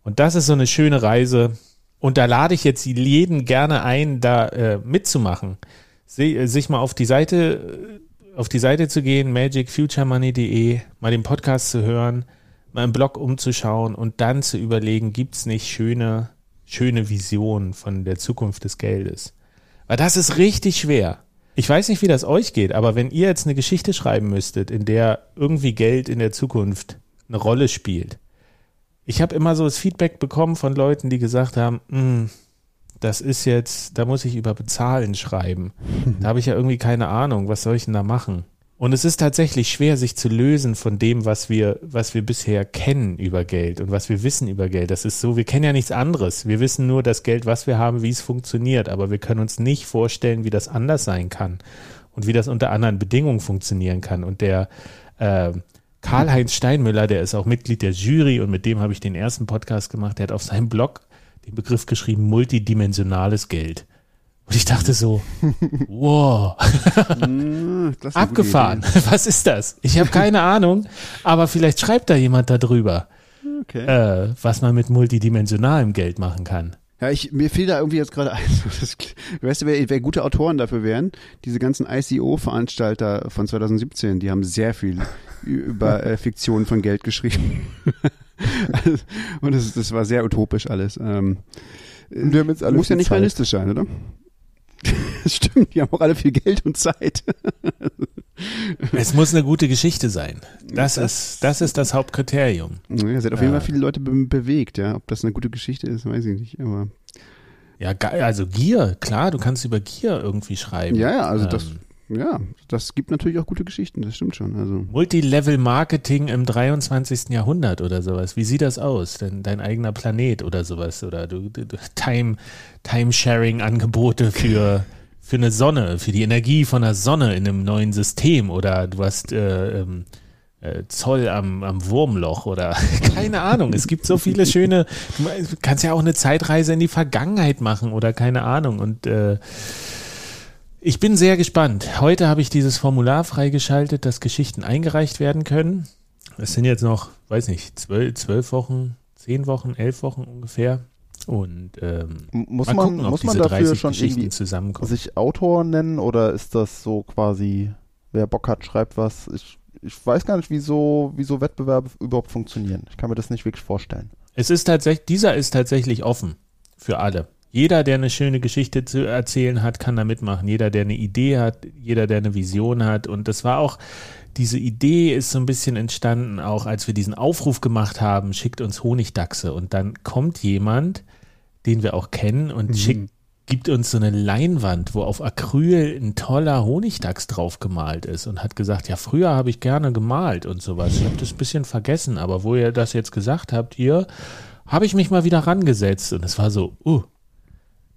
Speaker 1: Und das ist so eine schöne Reise. Und da lade ich jetzt jeden gerne ein, da äh, mitzumachen. Se, äh, sich mal auf die Seite, äh, auf die Seite zu gehen, magicfuturemoney.de, mal den Podcast zu hören, mal im Blog umzuschauen und dann zu überlegen, gibt's nicht schöne, schöne Visionen von der Zukunft des Geldes? Weil das ist richtig schwer. Ich weiß nicht, wie das euch geht, aber wenn ihr jetzt eine Geschichte schreiben müsstet, in der irgendwie Geld in der Zukunft eine Rolle spielt, ich habe immer so das Feedback bekommen von Leuten, die gesagt haben, "Mm, das ist jetzt, da muss ich über Bezahlen schreiben. Da habe ich ja irgendwie keine Ahnung, was soll ich denn da machen? Und es ist tatsächlich schwer, sich zu lösen von dem, was wir, was wir bisher kennen über Geld und was wir wissen über Geld. Das ist so, wir kennen ja nichts anderes. Wir wissen nur das Geld, was wir haben, wie es funktioniert, aber wir können uns nicht vorstellen, wie das anders sein kann und wie das unter anderen Bedingungen funktionieren kann. Und der äh, Karl-Heinz Steinmüller, der ist auch Mitglied der Jury und mit dem habe ich den ersten Podcast gemacht, der hat auf seinem Blog den Begriff geschrieben, multidimensionales Geld. Und ich dachte so, wow,
Speaker 3: gute
Speaker 1: abgefahren. Was ist das? Ich habe keine Ahnung, aber vielleicht schreibt da jemand darüber.
Speaker 3: Okay.
Speaker 1: äh, was man mit multidimensionalem Geld machen kann.
Speaker 3: Ja, ich, mir fiel da irgendwie jetzt gerade ein, das, weißt du, wer, wer gute Autoren dafür wären? Diese ganzen ICO-Veranstalter von 2017, die haben sehr viel über äh, Fiktion von Geld geschrieben. Und das, das war sehr utopisch alles. Ähm,
Speaker 2: wir haben jetzt alle
Speaker 3: muss ja nicht
Speaker 2: Zeit.
Speaker 3: realistisch sein, oder? Stimmt. Die haben auch alle viel Geld und Zeit.
Speaker 1: Es muss eine gute Geschichte sein. Das, ist, das ist das Hauptkriterium.
Speaker 3: Ja, es hat auf jeden Fall viele Leute be bewegt, ja. Ob das eine gute Geschichte ist, weiß ich nicht, aber.
Speaker 1: Ja, geil. Also Gier, klar, du kannst über Gier irgendwie schreiben.
Speaker 3: Ja, ja, also das,
Speaker 1: Ähm,
Speaker 3: ja, das gibt natürlich auch gute Geschichten, das stimmt schon. Also.
Speaker 1: Multilevel-Marketing im 23. Jahrhundert oder sowas. Wie sieht das aus? Dein, dein eigener Planet oder sowas? Oder du, du, Time, Time-Sharing-Angebote für, für eine Sonne, für die Energie von der Sonne in einem neuen System oder du hast äh, ähm, äh, Zoll am, am Wurmloch oder keine Ahnung. Es gibt so viele schöne, du kannst ja auch eine Zeitreise in die Vergangenheit machen oder keine Ahnung. Und äh, ich bin sehr gespannt. Heute habe ich dieses Formular freigeschaltet, dass Geschichten eingereicht werden können. Es sind jetzt noch, weiß nicht, zwölf, zwölf Wochen, zehn Wochen, elf Wochen ungefähr. Und ähm,
Speaker 2: Muss man,
Speaker 1: gucken,
Speaker 2: muss man dafür
Speaker 1: 30
Speaker 2: schon irgendwie
Speaker 1: zusammenkommen.
Speaker 2: sich Autor nennen oder ist das so quasi, wer Bock hat, schreibt was? Ich, ich weiß gar nicht, wieso, wieso Wettbewerbe überhaupt funktionieren. Ich kann mir das nicht wirklich vorstellen.
Speaker 1: Es ist tatsächlich, dieser ist tatsächlich offen für alle. Jeder, der eine schöne Geschichte zu erzählen hat, kann da mitmachen. Jeder, der eine Idee hat, jeder, der eine Vision hat. Und das war auch, diese Idee ist so ein bisschen entstanden, auch als wir diesen Aufruf gemacht haben, schickt uns Honigdachse. Und dann kommt jemand, den wir auch kennen und schickt, gibt uns so eine Leinwand, wo auf Acryl ein toller Honigdachs drauf gemalt ist und hat gesagt, ja, früher habe ich gerne gemalt und sowas. Ich habe das ein bisschen vergessen, aber wo ihr das jetzt gesagt habt, hier, habe ich mich mal wieder rangesetzt und es war so, uh,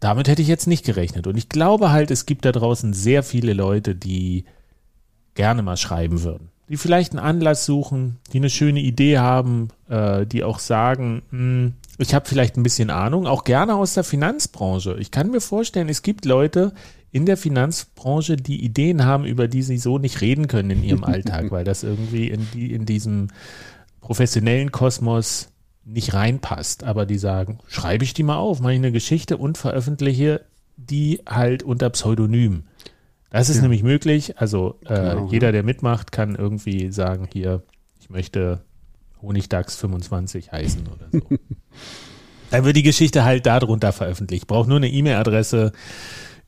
Speaker 1: damit hätte ich jetzt nicht gerechnet. Und ich glaube halt, es gibt da draußen sehr viele Leute, die gerne mal schreiben würden. Die vielleicht einen Anlass suchen, die eine schöne Idee haben, äh, die auch sagen, hm, ich habe vielleicht ein bisschen Ahnung, auch gerne aus der Finanzbranche. Ich kann mir vorstellen, es gibt Leute in der Finanzbranche, die Ideen haben, über die sie so nicht reden können in ihrem Alltag, weil das irgendwie in, die, in diesem professionellen Kosmos nicht reinpasst. Aber die sagen, schreibe ich die mal auf, mache ich eine Geschichte und veröffentliche die halt unter Pseudonym. Das ist
Speaker 3: Ja.
Speaker 1: nämlich möglich. Also äh,
Speaker 3: Genau,
Speaker 1: jeder, der mitmacht, kann irgendwie sagen, hier, ich möchte Honigdachs 25 heißen oder so. dann wird die Geschichte halt darunter veröffentlicht. Braucht nur eine E-Mail-Adresse,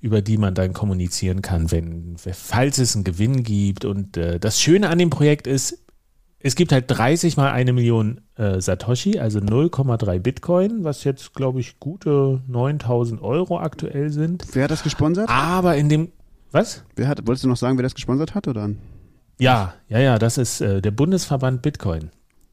Speaker 1: über die man dann kommunizieren kann, wenn, falls es einen Gewinn gibt. Und äh, das Schöne an dem Projekt ist, es gibt halt 30 mal eine Million äh, Satoshi, also 0,3 Bitcoin, was jetzt, glaube ich, gute 9000 Euro aktuell sind.
Speaker 3: Wer hat das gesponsert?
Speaker 1: Aber in dem, was?
Speaker 3: Wer hat, wolltest du noch sagen, wer das gesponsert hat oder?
Speaker 1: Ja, ja, ja, das ist äh, der Bundesverband Bitcoin.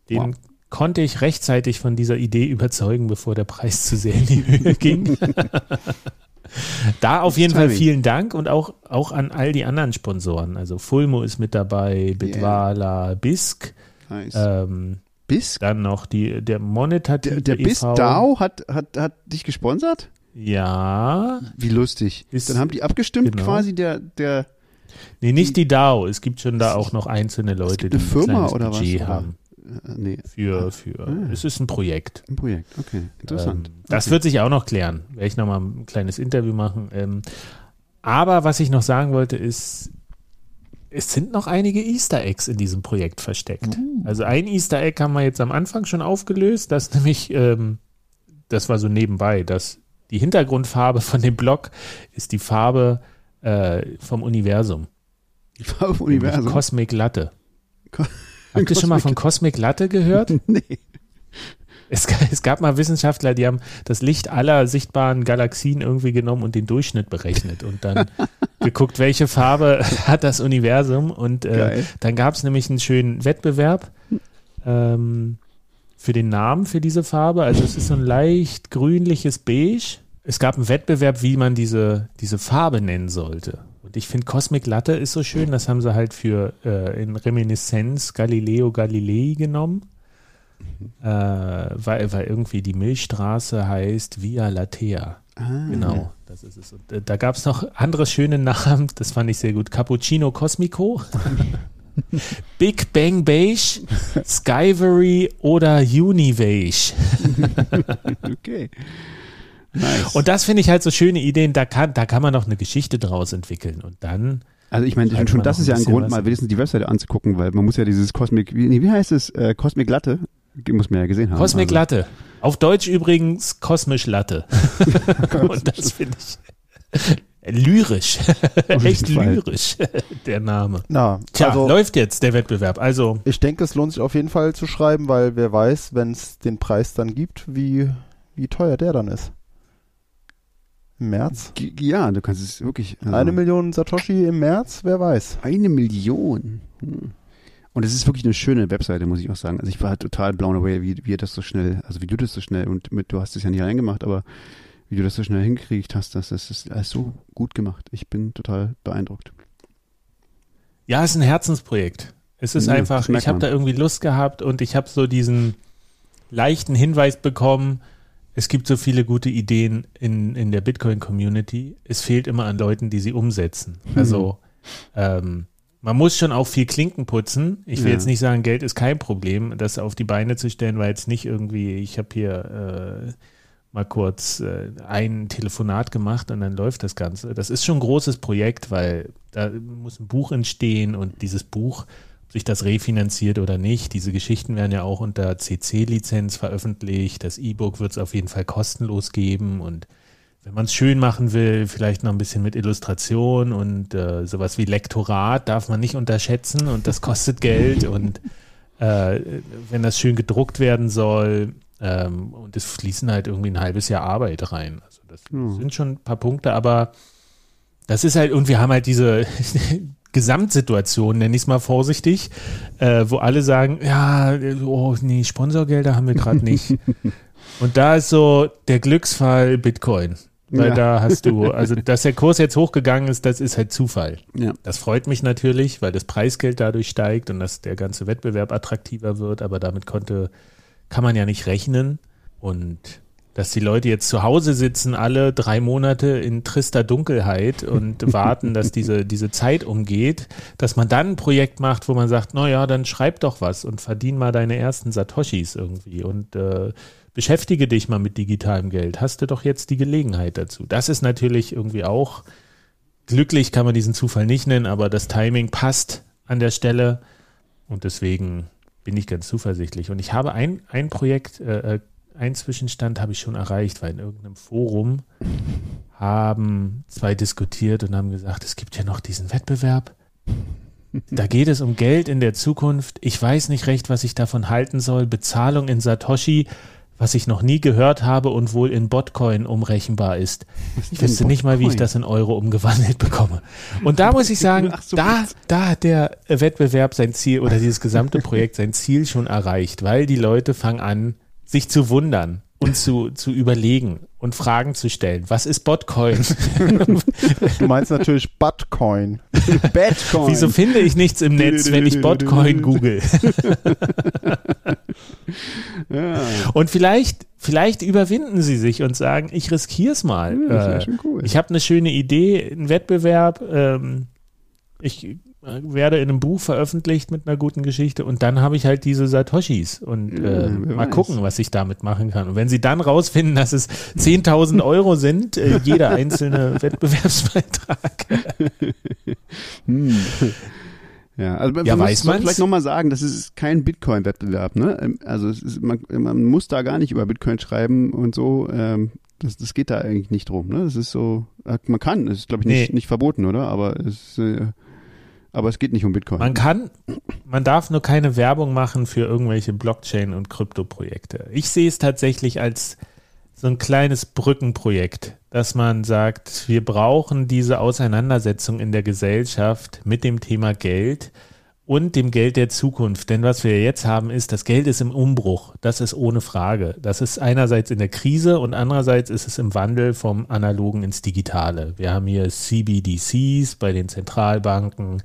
Speaker 1: Den
Speaker 3: Wow.
Speaker 1: konnte ich rechtzeitig von dieser Idee überzeugen, bevor der Preis zu sehr in die Höhe ging. da auf jeden Fall vielen Dank und auch, auch an all die anderen Sponsoren. Also Fulmo ist mit dabei, Bitwala, Bisk,
Speaker 3: Nice.
Speaker 1: ähm,
Speaker 3: BIS?
Speaker 1: dann noch die, der Monitor
Speaker 3: Der, der BIS DAO hat, hat, hat dich gesponsert?
Speaker 1: Ja,
Speaker 3: Wie lustig.
Speaker 1: Ist-
Speaker 3: Dann haben die abgestimmt
Speaker 1: genau.
Speaker 3: quasi der, der,
Speaker 1: nee, nicht die DAO. Es gibt schon da auch noch einzelne Leute,
Speaker 3: gibt
Speaker 1: die
Speaker 3: eine
Speaker 1: ein
Speaker 3: Firma oder was,
Speaker 1: Budget
Speaker 3: oder? Äh, nee,
Speaker 1: Für, für,
Speaker 3: Ah.
Speaker 1: es ist ein Projekt.
Speaker 3: ein Projekt. Okay, interessant.
Speaker 1: Ähm, das
Speaker 3: okay.
Speaker 1: wird sich auch noch klären. Werde ich nochmal ein kleines Interview machen. Ähm, aber was ich noch sagen wollte, ist, es sind noch einige Easter Eggs in diesem Projekt versteckt.
Speaker 3: Uh.
Speaker 1: Also ein Easter Egg haben wir jetzt am Anfang schon aufgelöst, das nämlich, ähm, das war so nebenbei, dass die Hintergrundfarbe von dem Block ist die Farbe äh, vom Universum.
Speaker 3: Die Farbe vom Universum.
Speaker 1: Cosmic Latte.
Speaker 3: Co-
Speaker 1: Habt ihr schon mal von Cosmic Latte gehört?
Speaker 3: nee.
Speaker 1: Es, es gab mal Wissenschaftler, die haben das Licht aller sichtbaren Galaxien irgendwie genommen und den Durchschnitt berechnet und dann geguckt, welche Farbe hat das Universum. Und äh, dann gab es nämlich einen schönen Wettbewerb ähm, für den Namen für diese Farbe. Also es ist so ein leicht grünliches Beige. Es gab einen Wettbewerb, wie man diese, diese Farbe nennen sollte. Und ich finde Cosmic Latte ist so schön, das haben sie halt für äh, in Reminiszenz Galileo Galilei genommen äh, weil, weil irgendwie die Milchstraße heißt Via Latea.
Speaker 3: Ah,
Speaker 1: Genau, das ist es. Und, äh, da gab es noch andere schöne Namen, das fand ich sehr gut. Cappuccino Cosmico, Big Bang Beige, Skyvery oder Unibeige.
Speaker 3: Okay. Nice.
Speaker 1: Und das finde ich halt so schöne Ideen, da kann, da kann man noch eine Geschichte draus entwickeln. Und dann,
Speaker 3: also ich meine, schon das ist ja ein Grund,
Speaker 1: was.
Speaker 3: mal wenigstens die Webseite anzugucken, weil man muss ja dieses Cosmic, wie, nee, wie heißt es? Äh, Cosmic Latte? Muss man ja gesehen haben.
Speaker 1: Cosmic
Speaker 3: also.
Speaker 1: Latte. Auf Deutsch übrigens kosmisch Latte. Und das finde ich Lyrisch. Echt lyrisch, der Name.
Speaker 2: Na,
Speaker 1: Tja,
Speaker 2: also
Speaker 1: läuft jetzt der Wettbewerb. Also,
Speaker 2: ich denke, es lohnt sich auf jeden Fall zu schreiben, weil wer weiß, wenn es den Preis dann gibt, wie, wie teuer der dann ist. Im März?
Speaker 3: G- Ja, du kannst es wirklich. also-
Speaker 2: Eine Million Satoshi im März, wer weiß.
Speaker 3: Eine Million. Hm. Und es ist wirklich eine schöne Webseite, muss ich auch sagen. Also ich war total blown away, wie, wie ihr das so schnell, also wie du das so schnell, und mit, du hast es ja nicht allein gemacht, aber wie du das so schnell hingekriegt hast, das, das ist alles so gut gemacht. Ich bin total beeindruckt.
Speaker 1: ja, es ist ein Herzensprojekt. Es ist
Speaker 3: Ja,
Speaker 1: einfach, ich habe da irgendwie Lust gehabt und ich habe so diesen leichten Hinweis bekommen, es gibt so viele gute Ideen in, in der Bitcoin-Community. Es fehlt immer an Leuten, die sie umsetzen.
Speaker 3: Hm.
Speaker 1: Also ähm, man muss schon auch viel Klinken putzen. Ich will
Speaker 3: Ja.
Speaker 1: jetzt nicht sagen, Geld ist kein Problem. Das auf die Beine zu stellen, war jetzt nicht irgendwie, ich habe hier äh, mal kurz äh, ein Telefonat gemacht und dann läuft das Ganze. Das ist schon ein großes Projekt, weil da muss ein Buch entstehen und dieses Buch, sich das refinanziert oder nicht, diese Geschichten werden ja auch unter CC-Lizenz veröffentlicht. Das E-Book wird es auf jeden Fall kostenlos geben und wenn man es schön machen will, vielleicht noch ein bisschen mit Illustration und äh, sowas wie Lektorat darf man nicht unterschätzen und das kostet Geld und äh, wenn das schön gedruckt werden soll ähm, und es fließen halt irgendwie ein halbes Jahr Arbeit rein. Also das
Speaker 3: Ja.
Speaker 1: sind schon ein paar Punkte, aber das ist halt, und wir haben halt diese Gesamtsituation, nenne ich es mal vorsichtig, äh, wo alle sagen, ja, oh nee, Sponsorgelder haben wir gerade nicht. und da ist so der Glücksfall Bitcoin. Weil
Speaker 3: Ja.
Speaker 1: da hast du, also dass der Kurs jetzt hochgegangen ist, das ist halt Zufall.
Speaker 3: Ja.
Speaker 1: Das freut mich natürlich, weil das Preisgeld dadurch steigt und dass der ganze Wettbewerb attraktiver wird, aber damit konnte, kann man ja nicht rechnen. Und dass die Leute jetzt zu Hause sitzen, alle drei Monate in trister Dunkelheit und warten, dass diese, diese Zeit umgeht, dass man dann ein Projekt macht, wo man sagt, naja, dann schreib doch was und verdien mal deine ersten Satoshis irgendwie und äh, beschäftige dich mal mit digitalem Geld. Hast du doch jetzt die Gelegenheit dazu. Das ist natürlich irgendwie auch glücklich, kann man diesen Zufall nicht nennen, aber das Timing passt an der Stelle und deswegen bin ich ganz zuversichtlich. Und ich habe ein, ein Projekt, äh, äh, ein Zwischenstand habe ich schon erreicht, weil in irgendeinem Forum haben zwei diskutiert und haben gesagt, es gibt ja noch diesen Wettbewerb. Da geht es um Geld in der Zukunft. Ich weiß nicht recht, was ich davon halten soll. Bezahlung in Satoshi, was ich noch nie gehört habe und wohl in Botcoin umrechenbar ist. Ich wüsste nicht mal, wie ich das in Euro umgewandelt bekomme. Und da muss ich sagen,
Speaker 3: so,
Speaker 1: da, da hat der Wettbewerb sein Ziel oder dieses gesamte Projekt sein Ziel schon erreicht, weil die Leute fangen an, sich zu wundern und zu, zu überlegen und Fragen zu stellen. Was ist Botcoin?
Speaker 2: Du meinst natürlich Bitcoin.
Speaker 3: Bitcoin.
Speaker 1: Wieso finde ich nichts im Netz, wenn ich Botcoin google?
Speaker 3: Ja.
Speaker 1: Und vielleicht, vielleicht überwinden sie sich und sagen, ich riskiere es mal.
Speaker 3: Ja, das
Speaker 1: Äh,
Speaker 3: cool.
Speaker 1: Ich habe eine schöne Idee, einen Wettbewerb. Ähm, ich werde in einem Buch veröffentlicht mit einer guten Geschichte und dann habe ich halt diese Satoshis und
Speaker 3: Ja,
Speaker 1: äh,
Speaker 3: wer
Speaker 1: mal
Speaker 3: weiß.
Speaker 1: gucken, was ich damit machen kann. Und wenn sie dann rausfinden, dass es 10.000 Euro sind, äh, jeder einzelne Wettbewerbsbeitrag.
Speaker 3: Hm. Ja, also
Speaker 1: Ja,
Speaker 3: man
Speaker 1: weiß
Speaker 3: muss
Speaker 1: man's?
Speaker 3: vielleicht nochmal sagen, das ist kein Bitcoin-Wettbewerb. Ne? Ähm, Also ist, man, man muss da gar nicht über Bitcoin schreiben und so. Ähm, das, das geht da eigentlich nicht drum. Ne? Das ist so, äh, man kann, das ist glaube ich nicht,
Speaker 1: Nee.
Speaker 3: nicht verboten, oder? Aber es, äh, aber es geht nicht um Bitcoin.
Speaker 1: Man kann, man darf nur keine Werbung machen für irgendwelche Blockchain- und Krypto-Projekte. Ich sehe es tatsächlich als so ein kleines Brückenprojekt, dass man sagt, wir brauchen diese Auseinandersetzung in der Gesellschaft mit dem Thema Geld und dem Geld der Zukunft. Denn was wir jetzt haben, ist, das Geld ist im Umbruch. Das ist ohne Frage. Das ist einerseits in der Krise und andererseits ist es im Wandel vom Analogen ins Digitale. Wir haben hier CBDCs bei den Zentralbanken.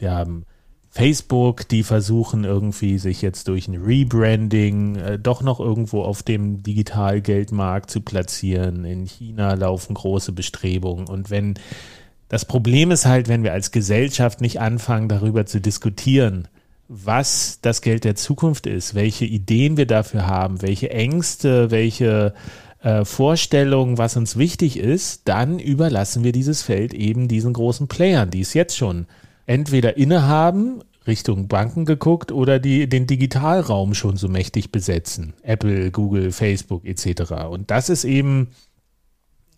Speaker 1: Wir haben Facebook, die versuchen irgendwie sich jetzt durch ein Rebranding äh, doch noch irgendwo auf dem Digitalgeldmarkt zu platzieren. In China laufen große Bestrebungen. Und wenn das Problem ist halt, wenn wir als Gesellschaft nicht anfangen, darüber zu diskutieren, was das Geld der Zukunft ist, welche Ideen wir dafür haben, welche Ängste, welche äh, Vorstellungen, was uns wichtig ist, dann überlassen wir dieses Feld eben diesen großen Playern, die es jetzt schon entweder innehaben, Richtung Banken geguckt oder die den Digitalraum schon so mächtig besetzen. Apple, Google, Facebook etc. Und das ist eben,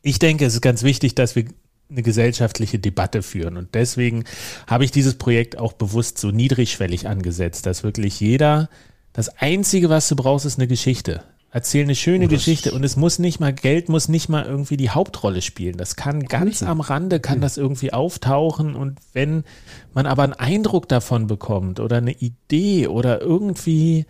Speaker 1: ich denke, es ist ganz wichtig, dass wir eine gesellschaftliche Debatte führen. Und deswegen habe ich dieses Projekt auch bewusst so niedrigschwellig angesetzt, dass wirklich jeder, das Einzige, was du brauchst, ist eine Geschichte. Erzähl eine schöne Geschichte und es muss nicht mal, Geld muss nicht mal irgendwie die Hauptrolle spielen. Das kann ganz am Rande, kann das irgendwie auftauchen und wenn man aber einen Eindruck davon bekommt oder eine Idee oder irgendwie,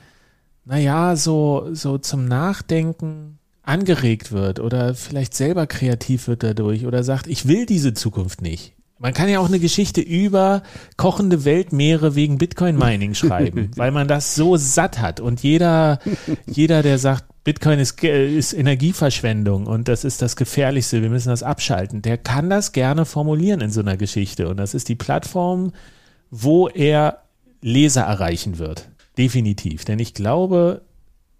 Speaker 1: naja, so, so zum Nachdenken angeregt wird oder vielleicht selber kreativ wird dadurch oder sagt, ich will diese Zukunft nicht. Man kann ja auch eine Geschichte über kochende Weltmeere wegen Bitcoin Mining schreiben, weil man das so satt hat und jeder, jeder, der sagt, Bitcoin ist, ist Energieverschwendung und das ist das Gefährlichste, wir müssen das abschalten, der kann das gerne formulieren in so einer Geschichte und das ist die Plattform, wo er Leser erreichen wird. Definitiv. Denn ich glaube,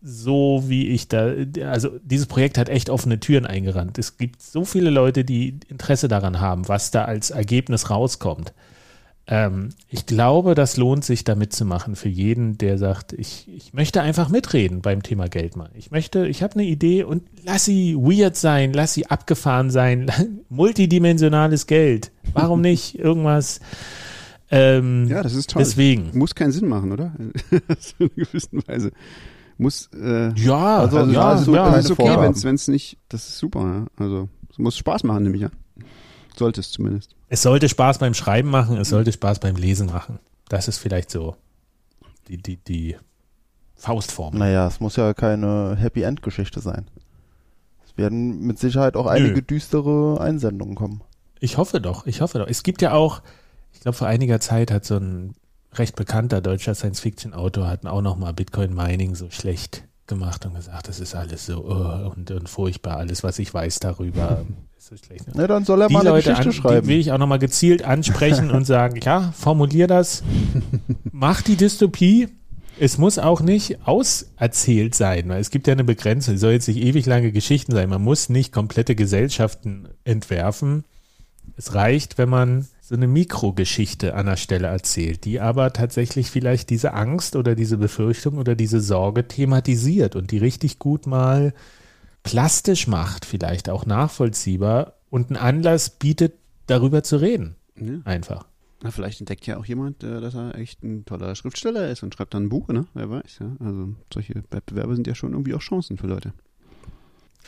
Speaker 1: so wie ich da, also dieses Projekt hat echt offene Türen eingerannt. Es gibt so viele Leute, die Interesse daran haben, was da als Ergebnis rauskommt. Ähm, ich glaube, das lohnt sich, da mitzumachen für jeden, der sagt, ich, ich möchte einfach mitreden beim Thema Geld mal. Ich möchte, ich habe eine Idee und lass sie weird sein, lass sie abgefahren sein, multidimensionales Geld. Warum nicht? Irgendwas. Ähm,
Speaker 3: Ja, das ist toll.
Speaker 1: Deswegen.
Speaker 3: Muss keinen Sinn machen, oder? in einer gewissen Weise. Muss, äh,
Speaker 1: Ja,
Speaker 2: Also,
Speaker 1: also,
Speaker 2: ja,
Speaker 1: ja,
Speaker 2: so
Speaker 1: ja,
Speaker 2: keine
Speaker 3: ist okay, wenn es nicht, das ist super, ja. Also, es muss Spaß machen, nämlich, ja. Sollte es zumindest.
Speaker 1: Es sollte Spaß beim Schreiben machen, es sollte Spaß beim Lesen machen. Das ist vielleicht so die, die, die Faustform.
Speaker 2: Naja, es muss ja keine Happy End Geschichte sein. Es werden mit Sicherheit auch einige düstere Einsendungen kommen.
Speaker 1: Ich hoffe doch, ich hoffe doch. Es gibt ja auch, ich glaube, vor einiger Zeit hat so ein recht bekannter deutscher Science-Fiction-Autor hat auch nochmal Bitcoin-Mining so schlecht gemacht und gesagt, das ist alles so uh, und, und furchtbar, alles, was ich weiß darüber, ist so schlecht.
Speaker 2: Na, dann soll er
Speaker 1: die
Speaker 2: mal eine
Speaker 1: Leute
Speaker 2: Geschichte
Speaker 1: an,
Speaker 2: schreiben.
Speaker 1: die will ich auch nochmal gezielt ansprechen und sagen, ja, formulier das, mach die Dystopie. Es muss auch nicht auserzählt sein, weil es gibt ja eine Begrenzung. Es soll jetzt nicht ewig lange Geschichten sein. Man muss nicht komplette Gesellschaften entwerfen. Es reicht, wenn man so eine Mikrogeschichte an der Stelle erzählt, die aber tatsächlich vielleicht diese Angst oder diese Befürchtung oder diese Sorge thematisiert und die richtig gut mal plastisch macht, vielleicht auch nachvollziehbar und einen Anlass bietet, darüber zu reden.
Speaker 3: Ja.
Speaker 1: Einfach.
Speaker 3: Na, vielleicht entdeckt ja auch jemand, äh, dass er echt ein toller Schriftsteller ist und schreibt dann ein Buch, ne? Wer weiß, ja. Also, solche Wettbewerbe sind ja schon irgendwie auch Chancen für Leute.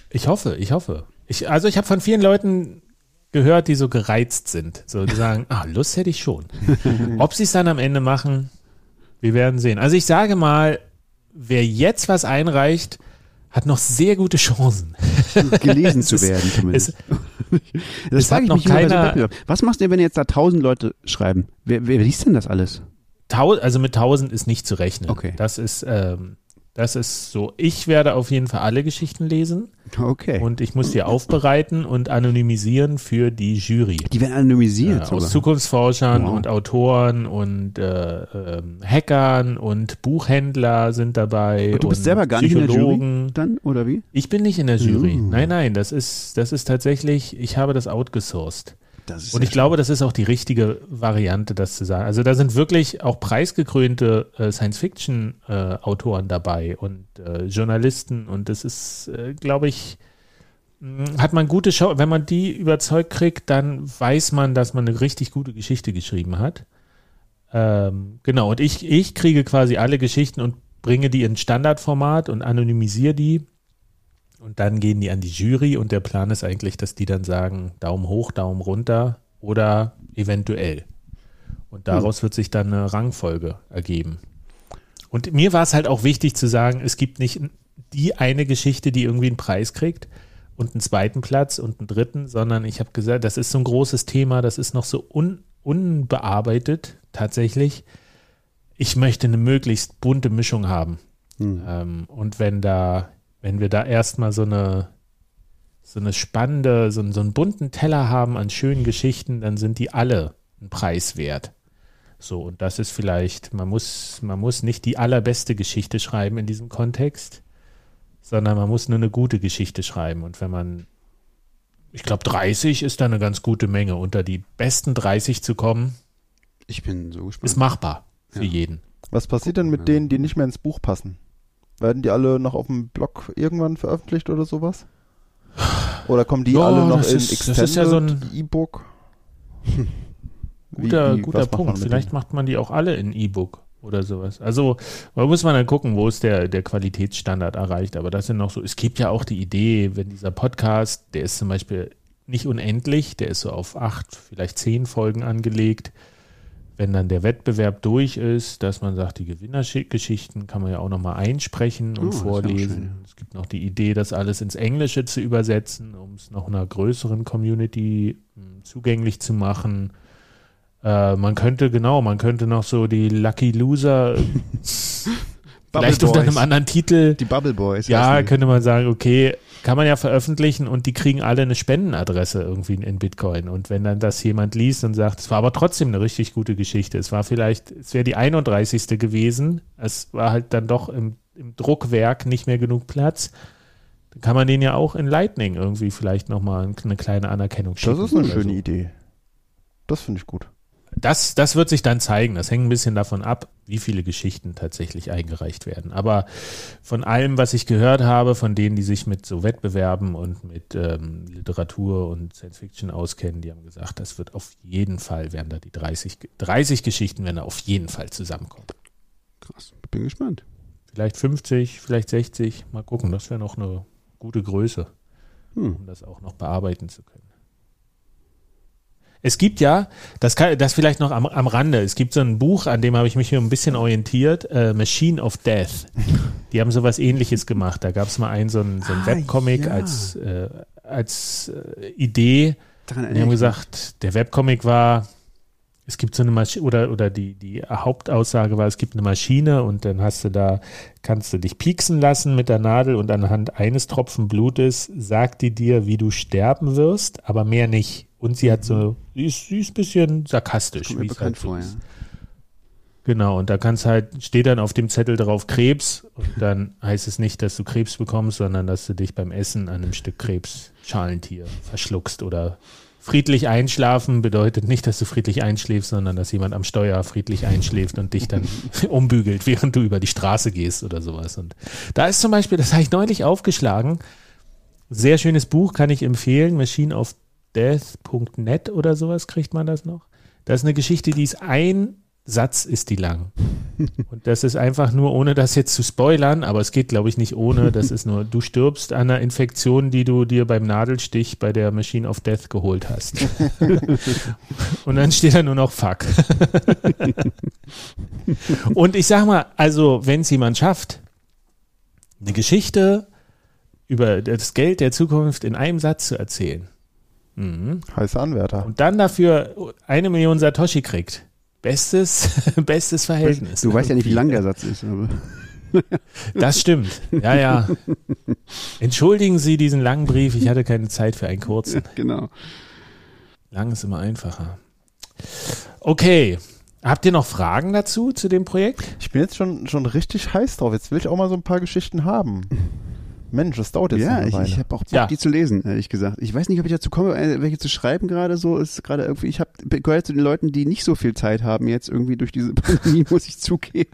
Speaker 1: Ich hoffe, ich hoffe. Ich, also ich habe von vielen Leuten gehört, die so gereizt sind. So, die sagen, ah, Lust hätte ich schon. Ob sie es dann am Ende machen, wir werden sehen. Also ich sage mal, wer jetzt was einreicht, hat noch sehr gute Chancen.
Speaker 3: Gelesen
Speaker 1: Es
Speaker 3: zu werden, zumindest.
Speaker 1: es
Speaker 3: das frage ich
Speaker 1: noch
Speaker 3: mich so
Speaker 1: keiner-
Speaker 3: Wettbewerben. Was machst du denn, wenn jetzt da tausend Leute schreiben? Wer, wer liest denn das alles?
Speaker 1: Tau also mit 1000 ist nicht zu rechnen.
Speaker 3: Okay.
Speaker 1: Das ist, ähm, das ist so. Ich werde auf jeden Fall alle Geschichten lesen
Speaker 3: Okay.
Speaker 1: und ich muss die aufbereiten und anonymisieren für die Jury.
Speaker 3: die werden anonymisiert sogar.
Speaker 1: aus Zukunftsforschern
Speaker 3: Wow.
Speaker 1: und Autoren und äh, ähm, Hackern und Buchhändler sind dabei.
Speaker 3: Und du bist
Speaker 1: und
Speaker 3: selber gar nicht in der Jury dann, oder wie?
Speaker 1: Ich bin nicht in der Jury.
Speaker 3: Uh.
Speaker 1: Nein, nein, das ist, das ist tatsächlich, ich habe das outgesourced. Und ich glaube, das ist auch die richtige Variante, das zu sagen. Also da sind wirklich auch preisgekrönte äh, Science-Fiction-Autoren dabei und äh, Journalisten und das ist, äh, glaube ich, mh, hat man gute Show. Wenn man die überzeugt kriegt, dann weiß man, dass man eine richtig gute Geschichte geschrieben hat. Ähm, genau, und ich, ich kriege quasi alle Geschichten und bringe die in Standardformat und anonymisiere die. Und dann gehen die an die Jury und der Plan ist eigentlich, dass die dann sagen, Daumen hoch, Daumen runter oder eventuell. Und daraus wird sich dann eine Rangfolge ergeben. Und mir war es halt auch wichtig zu sagen, es gibt nicht die eine Geschichte, die irgendwie einen Preis kriegt und einen zweiten Platz und einen dritten, sondern ich habe gesagt, das ist so ein großes Thema, das ist noch so un, unbearbeitet tatsächlich. Ich möchte eine möglichst bunte Mischung haben.
Speaker 3: Hm.
Speaker 1: Ähm, und wenn da, wenn wir da erstmal so eine, so eine spannende, so, einen- so einen bunten Teller haben an schönen Geschichten, dann sind die alle einen Preis wert. So, und das ist vielleicht, man muss, man muss nicht die allerbeste Geschichte schreiben in diesem Kontext, sondern man muss nur eine gute Geschichte schreiben. Und wenn man, ich glaube, 30 ist da eine ganz gute Menge. Unter die besten 30 zu kommen,
Speaker 3: Ich bin so gespannt.
Speaker 1: ist machbar für
Speaker 3: Ja.
Speaker 1: jeden.
Speaker 2: Was passiert denn mit
Speaker 3: Ja.
Speaker 2: denen, die nicht mehr ins Buch passen? Werden die alle noch auf dem Blog irgendwann veröffentlicht oder sowas? Oder kommen die
Speaker 1: Ja,
Speaker 2: alle noch
Speaker 1: das
Speaker 2: in
Speaker 1: ist- das
Speaker 2: Extended
Speaker 1: ist ja so ein-
Speaker 2: E-Book?
Speaker 1: Guter,
Speaker 2: wie-
Speaker 1: guter Punkt. Vielleicht macht man die auch alle in E-Book oder sowas. Also da muss man dann gucken, wo ist der, der Qualitätsstandard erreicht. Aber das sind noch so, es gibt ja auch die Idee, wenn dieser Podcast, der ist zum Beispiel nicht unendlich, der ist so auf acht, vielleicht zehn Folgen angelegt. Wenn dann der Wettbewerb durch ist, dass man sagt, die Gewinnergeschichten kann man ja auch nochmal einsprechen und
Speaker 3: Oh,
Speaker 1: vorlesen. Es gibt noch die Idee, das alles ins Englische zu übersetzen, um es noch einer größeren Community mh, zugänglich zu machen. Äh, man könnte, genau, man könnte noch so die Lucky Loser, vielleicht unter einem anderen Titel,
Speaker 3: Die Bubble Boys.
Speaker 1: ja, könnte man sagen, okay, kann man ja veröffentlichen und die kriegen alle eine Spendenadresse irgendwie in Bitcoin. Und wenn dann das jemand liest und sagt, es war aber trotzdem eine richtig gute Geschichte, es war vielleicht, es wäre die 31. gewesen, es war halt dann doch im, im Druckwerk nicht mehr genug Platz, dann kann man den ja auch in Lightning irgendwie vielleicht nochmal eine kleine Anerkennung schicken.
Speaker 2: Das ist eine schöne
Speaker 1: so.
Speaker 2: Idee. Das finde ich gut.
Speaker 1: Das, das wird sich dann zeigen. Das hängt ein bisschen davon ab, wie viele Geschichten tatsächlich eingereicht werden. Aber von allem, was ich gehört habe, von denen, die sich mit so Wettbewerben und mit ähm, Literatur und Science Fiction auskennen, die haben gesagt, das wird auf jeden Fall, werden da die 30, Ge- 30 Geschichten werden da auf jeden Fall zusammenkommen.
Speaker 3: Krass. Bin gespannt.
Speaker 1: Vielleicht 50, vielleicht 60. Mal gucken, das wäre noch eine gute Größe,
Speaker 3: Hm.
Speaker 1: um das auch noch bearbeiten zu können. Es gibt ja, das, kann, das vielleicht noch am, am Rande, es gibt so ein Buch, an dem habe ich mich hier ein bisschen orientiert, äh, Machine of Death. Die haben sowas ähnliches gemacht. Da gab es mal einen, so einen, so einen
Speaker 3: Ah,
Speaker 1: Webcomic
Speaker 3: ja.
Speaker 1: als, äh, als äh, Idee.
Speaker 3: Daran
Speaker 1: Die haben gesagt, der Webcomic war, es gibt so eine Maschine, oder, oder die, die Hauptaussage war, es gibt eine Maschine und dann hast du da, kannst du dich pieksen lassen mit der Nadel und anhand eines Tropfen Blutes sagt die dir, wie du sterben wirst, aber mehr nicht. Und sie hat so, sie ist, sie ist ein bisschen sarkastisch.
Speaker 3: Kommt mir
Speaker 1: es
Speaker 3: bekannt
Speaker 1: halt so
Speaker 3: vor, ja.
Speaker 1: Genau, und da kannst halt, steht dann auf dem Zettel drauf Krebs und dann heißt es nicht, dass du Krebs bekommst, sondern dass du dich beim Essen an einem Stück Krebsschalentier verschluckst oder friedlich einschlafen bedeutet nicht, dass du friedlich einschläfst, sondern dass jemand am Steuer friedlich einschläft und dich dann umbügelt, während du über die Straße gehst oder sowas. Und da ist zum Beispiel, das habe ich neulich aufgeschlagen, sehr schönes Buch, kann ich empfehlen, machineofdeath.net oder sowas kriegt man das noch. Das ist eine Geschichte, die ist ein Satz ist die lang. Und das ist einfach nur, ohne das jetzt zu spoilern, aber es geht, glaube ich, nicht ohne. Das ist nur, du stirbst an einer Infektion, die du dir beim Nadelstich bei der Machine of Death geholt hast. Und dann steht da nur noch Fuck. Und ich sag mal, also, wenn es jemand schafft, eine Geschichte über das Geld der Zukunft in einem Satz zu erzählen, mhm.
Speaker 2: Heiße Anwärter.
Speaker 1: und dann dafür eine Million Satoshi kriegt, bestes, bestes Verhältnis.
Speaker 3: Du weißt ja nicht, wie lang der Satz ist. Aber
Speaker 1: Das stimmt. Ja, ja. Entschuldigen Sie diesen langen Brief. Ich hatte keine Zeit für einen kurzen.
Speaker 3: genau.
Speaker 1: Lang ist immer einfacher. Okay. Habt ihr noch Fragen dazu, zu dem Projekt?
Speaker 2: Ich bin jetzt schon, schon richtig heiß drauf. Jetzt will ich auch mal so ein paar Geschichten haben. Mensch, das dauert jetzt
Speaker 3: Ja, ich, ich habe auch Bock,
Speaker 1: Ja.
Speaker 3: die zu lesen, ehrlich gesagt. Ich weiß nicht, ob ich dazu komme, äh, welche zu schreiben gerade so. Ist gerade irgendwie, ich habe gehört zu den Leuten, die nicht so viel Zeit haben jetzt irgendwie durch diese Pandemie, muss ich zugeben.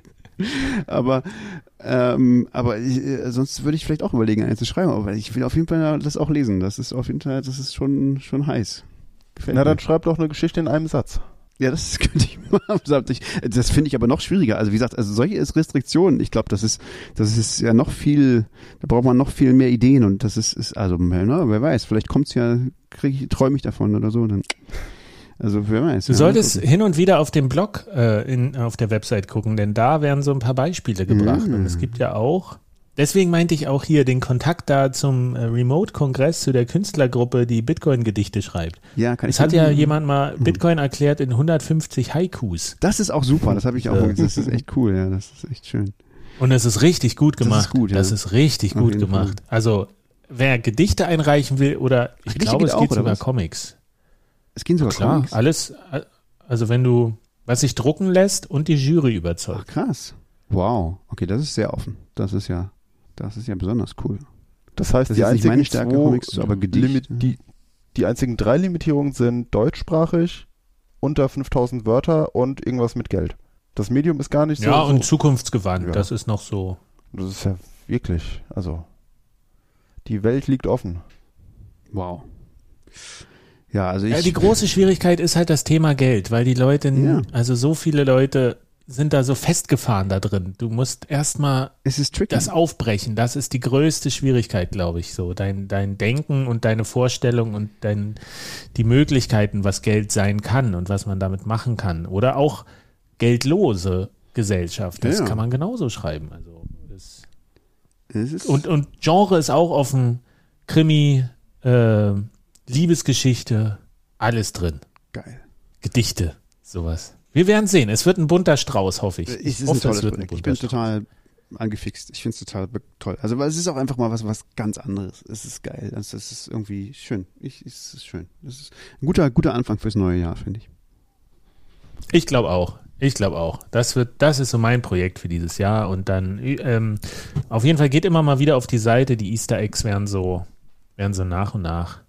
Speaker 3: Aber, ähm, aber ich, äh, sonst würde ich vielleicht auch überlegen, eine zu schreiben. Aber ich will auf jeden Fall das auch lesen. Das ist auf jeden Fall, das ist schon, schon heiß. Gefällt
Speaker 2: Na,
Speaker 3: mir.
Speaker 2: dann schreib doch eine Geschichte in einem Satz.
Speaker 3: Ja, das könnte ich machen. Das finde ich aber noch schwieriger. Also wie gesagt, also solche ist Restriktionen. Ich glaube, das ist, das ist ja noch viel, da braucht man noch viel mehr Ideen und das ist, ist also, na, wer weiß, vielleicht kommt's ja, krieg ich, träume ich davon oder so. Dann, also wer weiß.
Speaker 1: Du
Speaker 3: ja,
Speaker 1: solltest
Speaker 3: gucken.
Speaker 1: hin und wieder auf dem Blog äh, in, auf der Website gucken, denn da werden so ein paar Beispiele gebracht.
Speaker 3: Mm.
Speaker 1: Und es gibt ja auch, deswegen meinte ich auch hier den Kontakt da zum äh, Remote-Kongress zu der Künstlergruppe, die Bitcoin-Gedichte schreibt.
Speaker 3: Ja, kann
Speaker 1: Es
Speaker 3: ich
Speaker 1: hat ja jemand mal Bitcoin erklärt in 150 Haikus.
Speaker 3: Das ist auch super, das habe ich auch,
Speaker 1: Ja.
Speaker 3: das ist echt cool, ja, das ist echt schön.
Speaker 1: Und es ist richtig gut
Speaker 3: Das ist
Speaker 1: gemacht.
Speaker 3: gut, ja.
Speaker 1: Das ist richtig
Speaker 3: Auf
Speaker 1: gut gemacht. Also, wer Gedichte einreichen will oder ich
Speaker 3: Gedichte
Speaker 1: glaube, es
Speaker 3: auch,
Speaker 1: geht sogar
Speaker 3: was?
Speaker 1: Comics.
Speaker 3: Es ging sogar
Speaker 1: Klar,
Speaker 3: Comics.
Speaker 1: alles, äh, also wenn du, was sich drucken lässt und die Jury
Speaker 3: Ach,
Speaker 1: überzeugt.
Speaker 3: krass. Wow. Okay, das ist sehr offen. Das ist ja, das ist ja besonders cool.
Speaker 2: Das heißt,
Speaker 3: Das
Speaker 2: die einzigen
Speaker 3: meine Stärke,
Speaker 2: zwei
Speaker 3: Comics, aber Gedicht.
Speaker 2: Limit, die, die einzigen drei Limitierungen sind deutschsprachig, unter 5000 Wörter und irgendwas mit Geld. Das Medium ist gar nicht so.
Speaker 1: Ja,
Speaker 2: so
Speaker 1: und zukunftsgewandt,
Speaker 2: Ja.
Speaker 1: das ist noch so.
Speaker 2: das ist ja wirklich, also die Welt liegt offen.
Speaker 3: Wow. Ja, also ich.
Speaker 1: Ja, die große Schwierigkeit ist halt das Thema Geld, weil die Leute,
Speaker 3: Ja.
Speaker 1: also so viele Leute sind da so festgefahren da drin. Du musst erstmal das aufbrechen. Das ist die größte Schwierigkeit, glaube ich, so. Dein, dein Denken und deine Vorstellung und dein, die Möglichkeiten, was Geld sein kann und was man damit machen kann. Oder auch geldlose Gesellschaft. Das
Speaker 3: Ja.
Speaker 1: kann man genauso schreiben. Also, das
Speaker 3: ist,
Speaker 1: und, und Genre ist auch offen. Krimi, äh, Liebesgeschichte, alles drin.
Speaker 3: geil.
Speaker 1: Gedichte, sowas. Wir werden sehen. Es wird ein bunter Strauß, hoffe ich.
Speaker 3: Es
Speaker 1: Ich
Speaker 3: ist
Speaker 1: hoffe,
Speaker 3: ein tolles
Speaker 1: es wird ein
Speaker 3: Projekt. Ich bin total angefixt. Ich finde es total toll. Also, weil es ist auch einfach mal was, was ganz anderes. Es ist geil. Also, es ist irgendwie schön. Ich, es ist schön. Es ist ein guter, guter Anfang fürs neue Jahr, finde ich.
Speaker 1: Ich glaube auch. Ich glaube auch. Das wird, das ist so mein Projekt für dieses Jahr. Und dann, ähm, auf jeden Fall geht immer mal wieder auf die Seite. Die Easter Eggs werden so, werden so nach und nach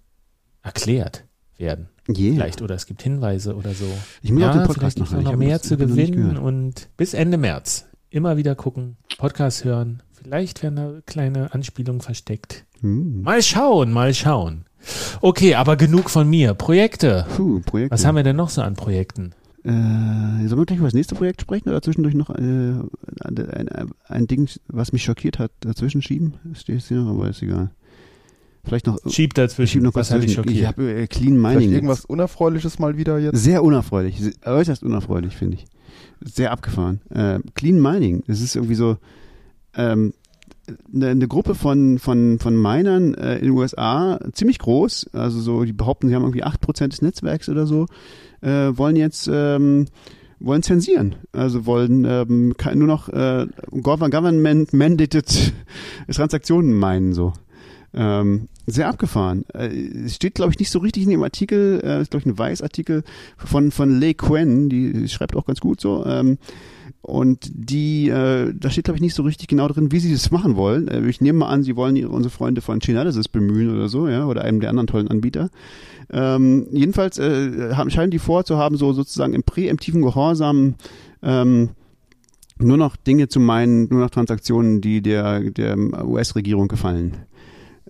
Speaker 1: erklärt werden.
Speaker 3: Yeah.
Speaker 1: Vielleicht oder es gibt Hinweise oder so.
Speaker 3: Ich muss
Speaker 1: ja,
Speaker 3: auch den Podcast noch
Speaker 1: noch mehr
Speaker 3: das-
Speaker 1: zu
Speaker 3: noch
Speaker 1: gewinnen und bis Ende März immer wieder gucken, Podcast hören. Vielleicht werden da kleine Anspielungen versteckt.
Speaker 3: Hm.
Speaker 1: Mal schauen, mal schauen. Okay, aber genug von mir. Projekte.
Speaker 3: Puh, Projekt.
Speaker 1: Was haben wir denn noch so an Projekten?
Speaker 3: Äh, sollen wir gleich über das nächste Projekt sprechen oder zwischendurch noch äh, ein, ein, ein Ding, was mich schockiert hat, dazwischen schieben? Steht hier, aber ist egal. Vielleicht noch.
Speaker 1: Schieb
Speaker 3: ich
Speaker 1: dazwischen.
Speaker 3: schieb noch
Speaker 1: was
Speaker 3: zwischen. Ich
Speaker 1: schockiert?
Speaker 3: habe äh, Clean
Speaker 2: Vielleicht
Speaker 3: Mining.
Speaker 2: irgendwas Unerfreuliches mal wieder jetzt.
Speaker 3: Sehr unerfreulich, se- äußerst unerfreulich, finde ich. Sehr abgefahren. Äh, Clean Mining, es ist irgendwie so ähm, eine, eine Gruppe von, von, von Minern äh, in den USA, ziemlich groß, also so, die behaupten, sie haben irgendwie 8% des Netzwerks oder so, äh, wollen jetzt ähm, wollen zensieren. Also wollen ähm, nur noch äh, Government mandated Transaktionen meinen so. Ähm, sehr abgefahren. Äh, es steht, glaube ich, nicht so richtig in dem Artikel, äh, ist, glaube ich, ein Weiß-Artikel von, von Lei Quen, die schreibt auch ganz gut so. Ähm, und die, äh, da steht, glaube ich, nicht so richtig genau drin, wie sie das machen wollen. Äh, ich nehme mal an, sie wollen ihre, unsere Freunde von Chainalysis bemühen oder so, ja, oder einem der anderen tollen Anbieter. Ähm, jedenfalls äh, haben, scheinen die vorzuhaben, so sozusagen im präemptiven Gehorsam ähm, nur noch Dinge zu meinen, nur noch Transaktionen, die der, der US-Regierung gefallen.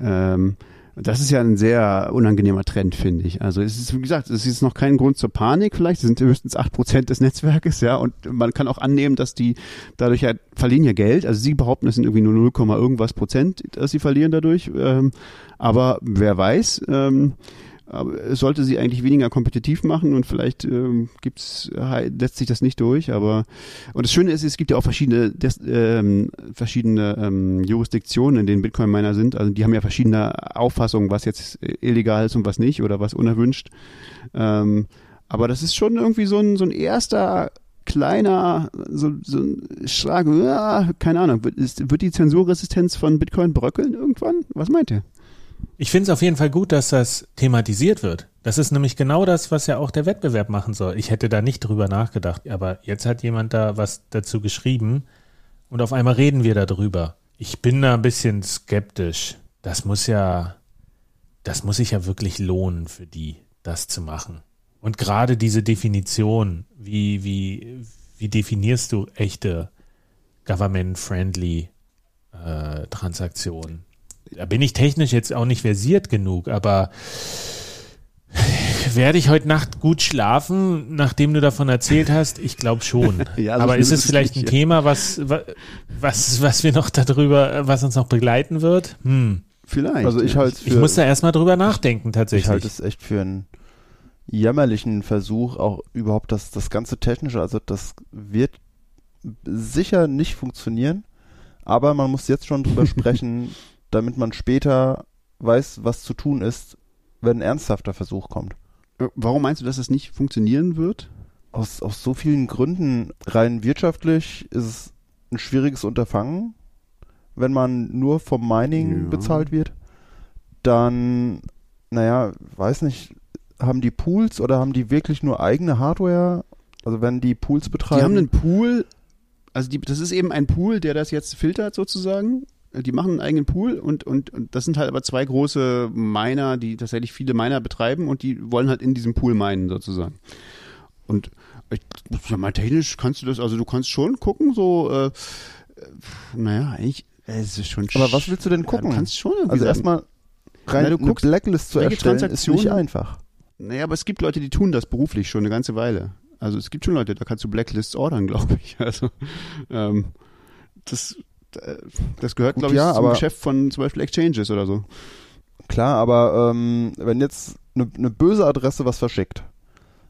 Speaker 3: Ähm, das ist ja ein sehr unangenehmer Trend, finde ich. Also es ist, wie gesagt, es ist noch kein Grund zur Panik vielleicht. Es sind höchstens acht Prozent des Netzwerkes, ja. Und man kann auch annehmen, dass die dadurch ja verlieren ja Geld. Also sie behaupten, es sind irgendwie nur 0, irgendwas Prozent, dass sie verlieren dadurch. Ähm, aber wer weiß, ähm, aber sollte sie eigentlich weniger kompetitiv machen und vielleicht ähm, gibt's, äh, setzt sich das nicht durch, aber und das Schöne ist, es gibt ja auch verschiedene des, ähm, verschiedene ähm, Jurisdiktionen, in denen Bitcoin-Miner sind. Also die haben ja verschiedene Auffassungen, was jetzt illegal ist und was nicht oder was unerwünscht. Ähm, aber das ist schon irgendwie so ein, so ein erster kleiner so, so ein Schlag, ja, keine Ahnung, wird, ist, wird die Zensurresistenz von Bitcoin bröckeln irgendwann? Was meint ihr?
Speaker 1: Ich finde es auf jeden Fall gut, dass das thematisiert wird. Das ist nämlich genau das, was ja auch der Wettbewerb machen soll. Ich hätte da nicht drüber nachgedacht, aber jetzt hat jemand da was dazu geschrieben und auf einmal reden wir darüber. Ich bin da ein bisschen skeptisch. Das muss ja, das muss sich ja wirklich lohnen für die, das zu machen. Und gerade diese Definition, wie, wie, wie definierst du echte government-friendly äh, Transaktionen? Da bin ich technisch jetzt auch nicht versiert genug, aber werde ich heute Nacht gut schlafen, nachdem du davon erzählt hast? Ich glaube schon.
Speaker 3: Ja, so
Speaker 1: aber ist es vielleicht ein. Thema, was, wa- was, was wir noch darüber, was uns noch begleiten wird? Hm.
Speaker 3: Vielleicht.
Speaker 2: Also ich halte
Speaker 1: Ich muss da erstmal drüber nachdenken,
Speaker 2: ich
Speaker 1: tatsächlich.
Speaker 2: halte es echt für einen jämmerlichen Versuch, auch überhaupt das, das ganze Technische, also das wird sicher nicht funktionieren, aber man muss jetzt schon drüber sprechen, damit man später weiß, was zu tun ist, wenn ein ernsthafter Versuch kommt.
Speaker 3: Äh, Warum meinst du, dass es nicht funktionieren wird?
Speaker 2: Aus, aus so vielen Gründen, rein wirtschaftlich ist es ein schwieriges Unterfangen, wenn man nur vom Mining
Speaker 3: Ja.
Speaker 2: bezahlt wird. Dann, naja, weiß nicht, haben die Pools oder haben die wirklich nur eigene Hardware? Also wenn die Pools betreiben.
Speaker 3: Die haben einen Pool, also die, das ist eben ein Pool, der das jetzt filtert sozusagen. Die machen einen eigenen Pool und, und, und das sind halt aber zwei große Miner, die tatsächlich viele Miner betreiben und die wollen halt in diesem Pool minen sozusagen. Und ich, ja, mal technisch kannst du das, also du kannst schon gucken, so, äh, äh, naja, eigentlich, äh, es ist schon
Speaker 2: Aber was willst du denn
Speaker 3: Ja,
Speaker 2: gucken?
Speaker 3: du kannst schon irgendwie
Speaker 2: also erstmal rein
Speaker 3: Na, du guckst,
Speaker 2: Blacklist zu erstellen, ist nicht einfach.
Speaker 3: Naja, aber es gibt Leute, die tun das beruflich schon eine ganze Weile. Also es gibt schon Leute, da kannst du Blacklists ordern, glaube ich. Also ähm, das, das gehört, glaube ich,
Speaker 2: ja,
Speaker 3: zum Geschäft von zum Beispiel Exchanges oder so.
Speaker 2: Klar, aber ähm, wenn jetzt eine, eine böse Adresse was verschickt,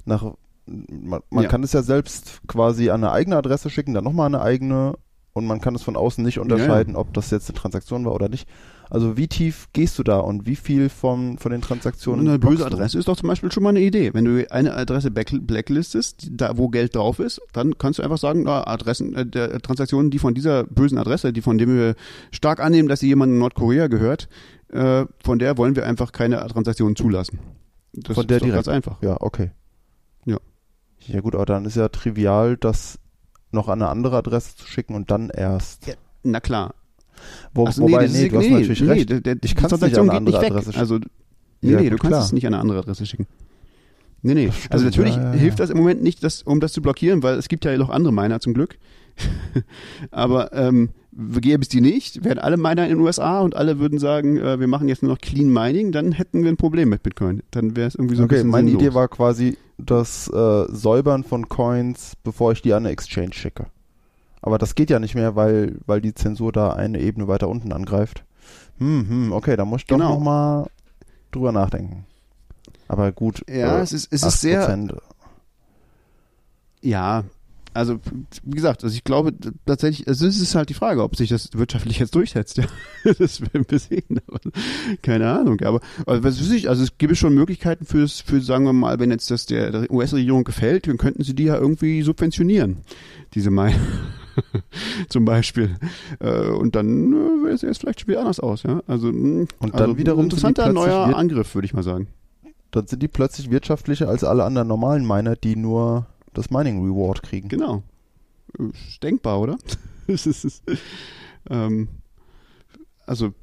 Speaker 2: nach, man, man
Speaker 3: Ja.
Speaker 2: kann es ja selbst quasi an eine eigene Adresse schicken, dann nochmal eine eigene und man kann es von außen nicht unterscheiden, ob das jetzt eine Transaktion war oder nicht. Also wie tief gehst du da und wie viel von, von den Transaktionen
Speaker 3: eine böse? Adresse ist doch zum Beispiel schon mal eine Idee. Wenn du eine Adresse blacklistest, da wo Geld drauf ist, dann kannst du einfach sagen, na, Adressen, äh, der, Transaktionen, die von dieser bösen Adresse, die von dem wir stark annehmen, dass sie jemandem in Nordkorea gehört, äh, von der wollen wir einfach keine Transaktionen zulassen. Das
Speaker 2: Von der
Speaker 3: ist
Speaker 2: direkt.
Speaker 3: ganz einfach.
Speaker 2: Ja, okay.
Speaker 3: Ja.
Speaker 2: Ja gut, aber dann ist ja trivial, das noch an eine andere Adresse zu schicken und dann erst.
Speaker 3: Ja, Na klar.
Speaker 2: Wo,
Speaker 3: Ach
Speaker 2: wobei,
Speaker 3: das
Speaker 2: nee,
Speaker 3: ist-
Speaker 2: du hast natürlich recht.
Speaker 3: der, der,
Speaker 2: Ich
Speaker 3: die
Speaker 2: kann's nicht an eine andere
Speaker 3: nicht weg.
Speaker 2: Adresse
Speaker 3: Also, nee,
Speaker 2: Ja,
Speaker 3: nee, du
Speaker 2: gut,
Speaker 3: kannst
Speaker 2: klar.
Speaker 3: es nicht an eine andere Adresse schicken. Nee, nee.
Speaker 2: stimmt,
Speaker 3: also natürlich
Speaker 2: ja, ja,
Speaker 3: hilft das im Moment nicht, das, um das zu blockieren, weil es gibt ja noch andere Miner zum Glück. Aber ähm, gäbe es die nicht, wären alle Miner in den USA und alle würden sagen, äh, wir machen jetzt nur noch Clean Mining, dann hätten wir ein Problem mit Bitcoin. Dann wäre es irgendwie so ein
Speaker 2: okay,
Speaker 3: bisschen
Speaker 2: meine
Speaker 3: sinnlos.
Speaker 2: Idee war quasi das äh, Säubern von Coins, bevor ich die an eine Exchange schicke. Aber das geht ja nicht mehr, weil, weil die Zensur da eine Ebene weiter unten angreift. Hm, hm, okay, da muss ich doch
Speaker 3: Genau.
Speaker 2: nochmal drüber nachdenken. Aber gut.
Speaker 3: Ja,
Speaker 2: äh,
Speaker 3: es ist, es ist sehr,
Speaker 2: 8%.
Speaker 3: Ja, also wie gesagt, also ich glaube tatsächlich, also es ist halt die Frage, ob sich das wirtschaftlich jetzt durchsetzt. Ja. Das werden wir sehen. Aber, keine Ahnung. Aber, aber was weiß ich, also es gibt schon Möglichkeiten fürs, für, sagen wir mal, wenn jetzt das der, der US-Regierung gefällt, dann könnten sie die ja irgendwie subventionieren, diese Meinung. Zum Beispiel. Äh, und dann äh, wäre es jetzt vielleicht schon wieder anders aus, ja. Also, mh,
Speaker 2: Und dann
Speaker 3: also,
Speaker 2: wiederum
Speaker 3: interessanter neuer Angriff, würde ich mal sagen.
Speaker 2: Dann sind die plötzlich wirtschaftlicher als alle anderen normalen Miner, die nur das Mining Reward kriegen.
Speaker 3: Genau. Ist denkbar, oder? Es ist, ähm, also,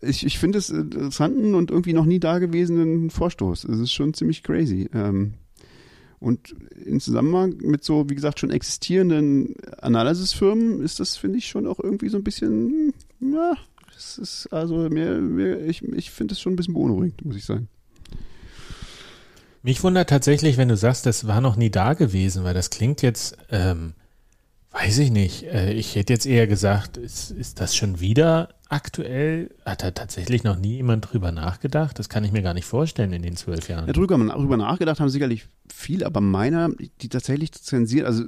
Speaker 3: ich, ich finde es interessanten und irgendwie noch nie dagewesenen Vorstoß. Es ist schon ziemlich crazy. Ähm, und in Zusammenhang mit so, wie gesagt, schon existierenden Analysisfirmen ist das, finde ich, schon auch irgendwie so ein bisschen, ja, es ist also mir, mir ich, ich finde es schon ein bisschen beunruhigend, muss ich sagen.
Speaker 1: Mich wundert tatsächlich, wenn du sagst, das war noch nie da gewesen, weil das klingt jetzt, ähm, weiß ich nicht. Äh, ich hätte jetzt eher gesagt, ist, ist das schon wieder aktuell? Hat da tatsächlich noch nie jemand drüber nachgedacht? Das kann ich mir gar nicht vorstellen in den zwölf Jahren.
Speaker 3: Ja, drüber, drüber nachgedacht haben sicherlich viel, aber meiner, die tatsächlich zensiert, also,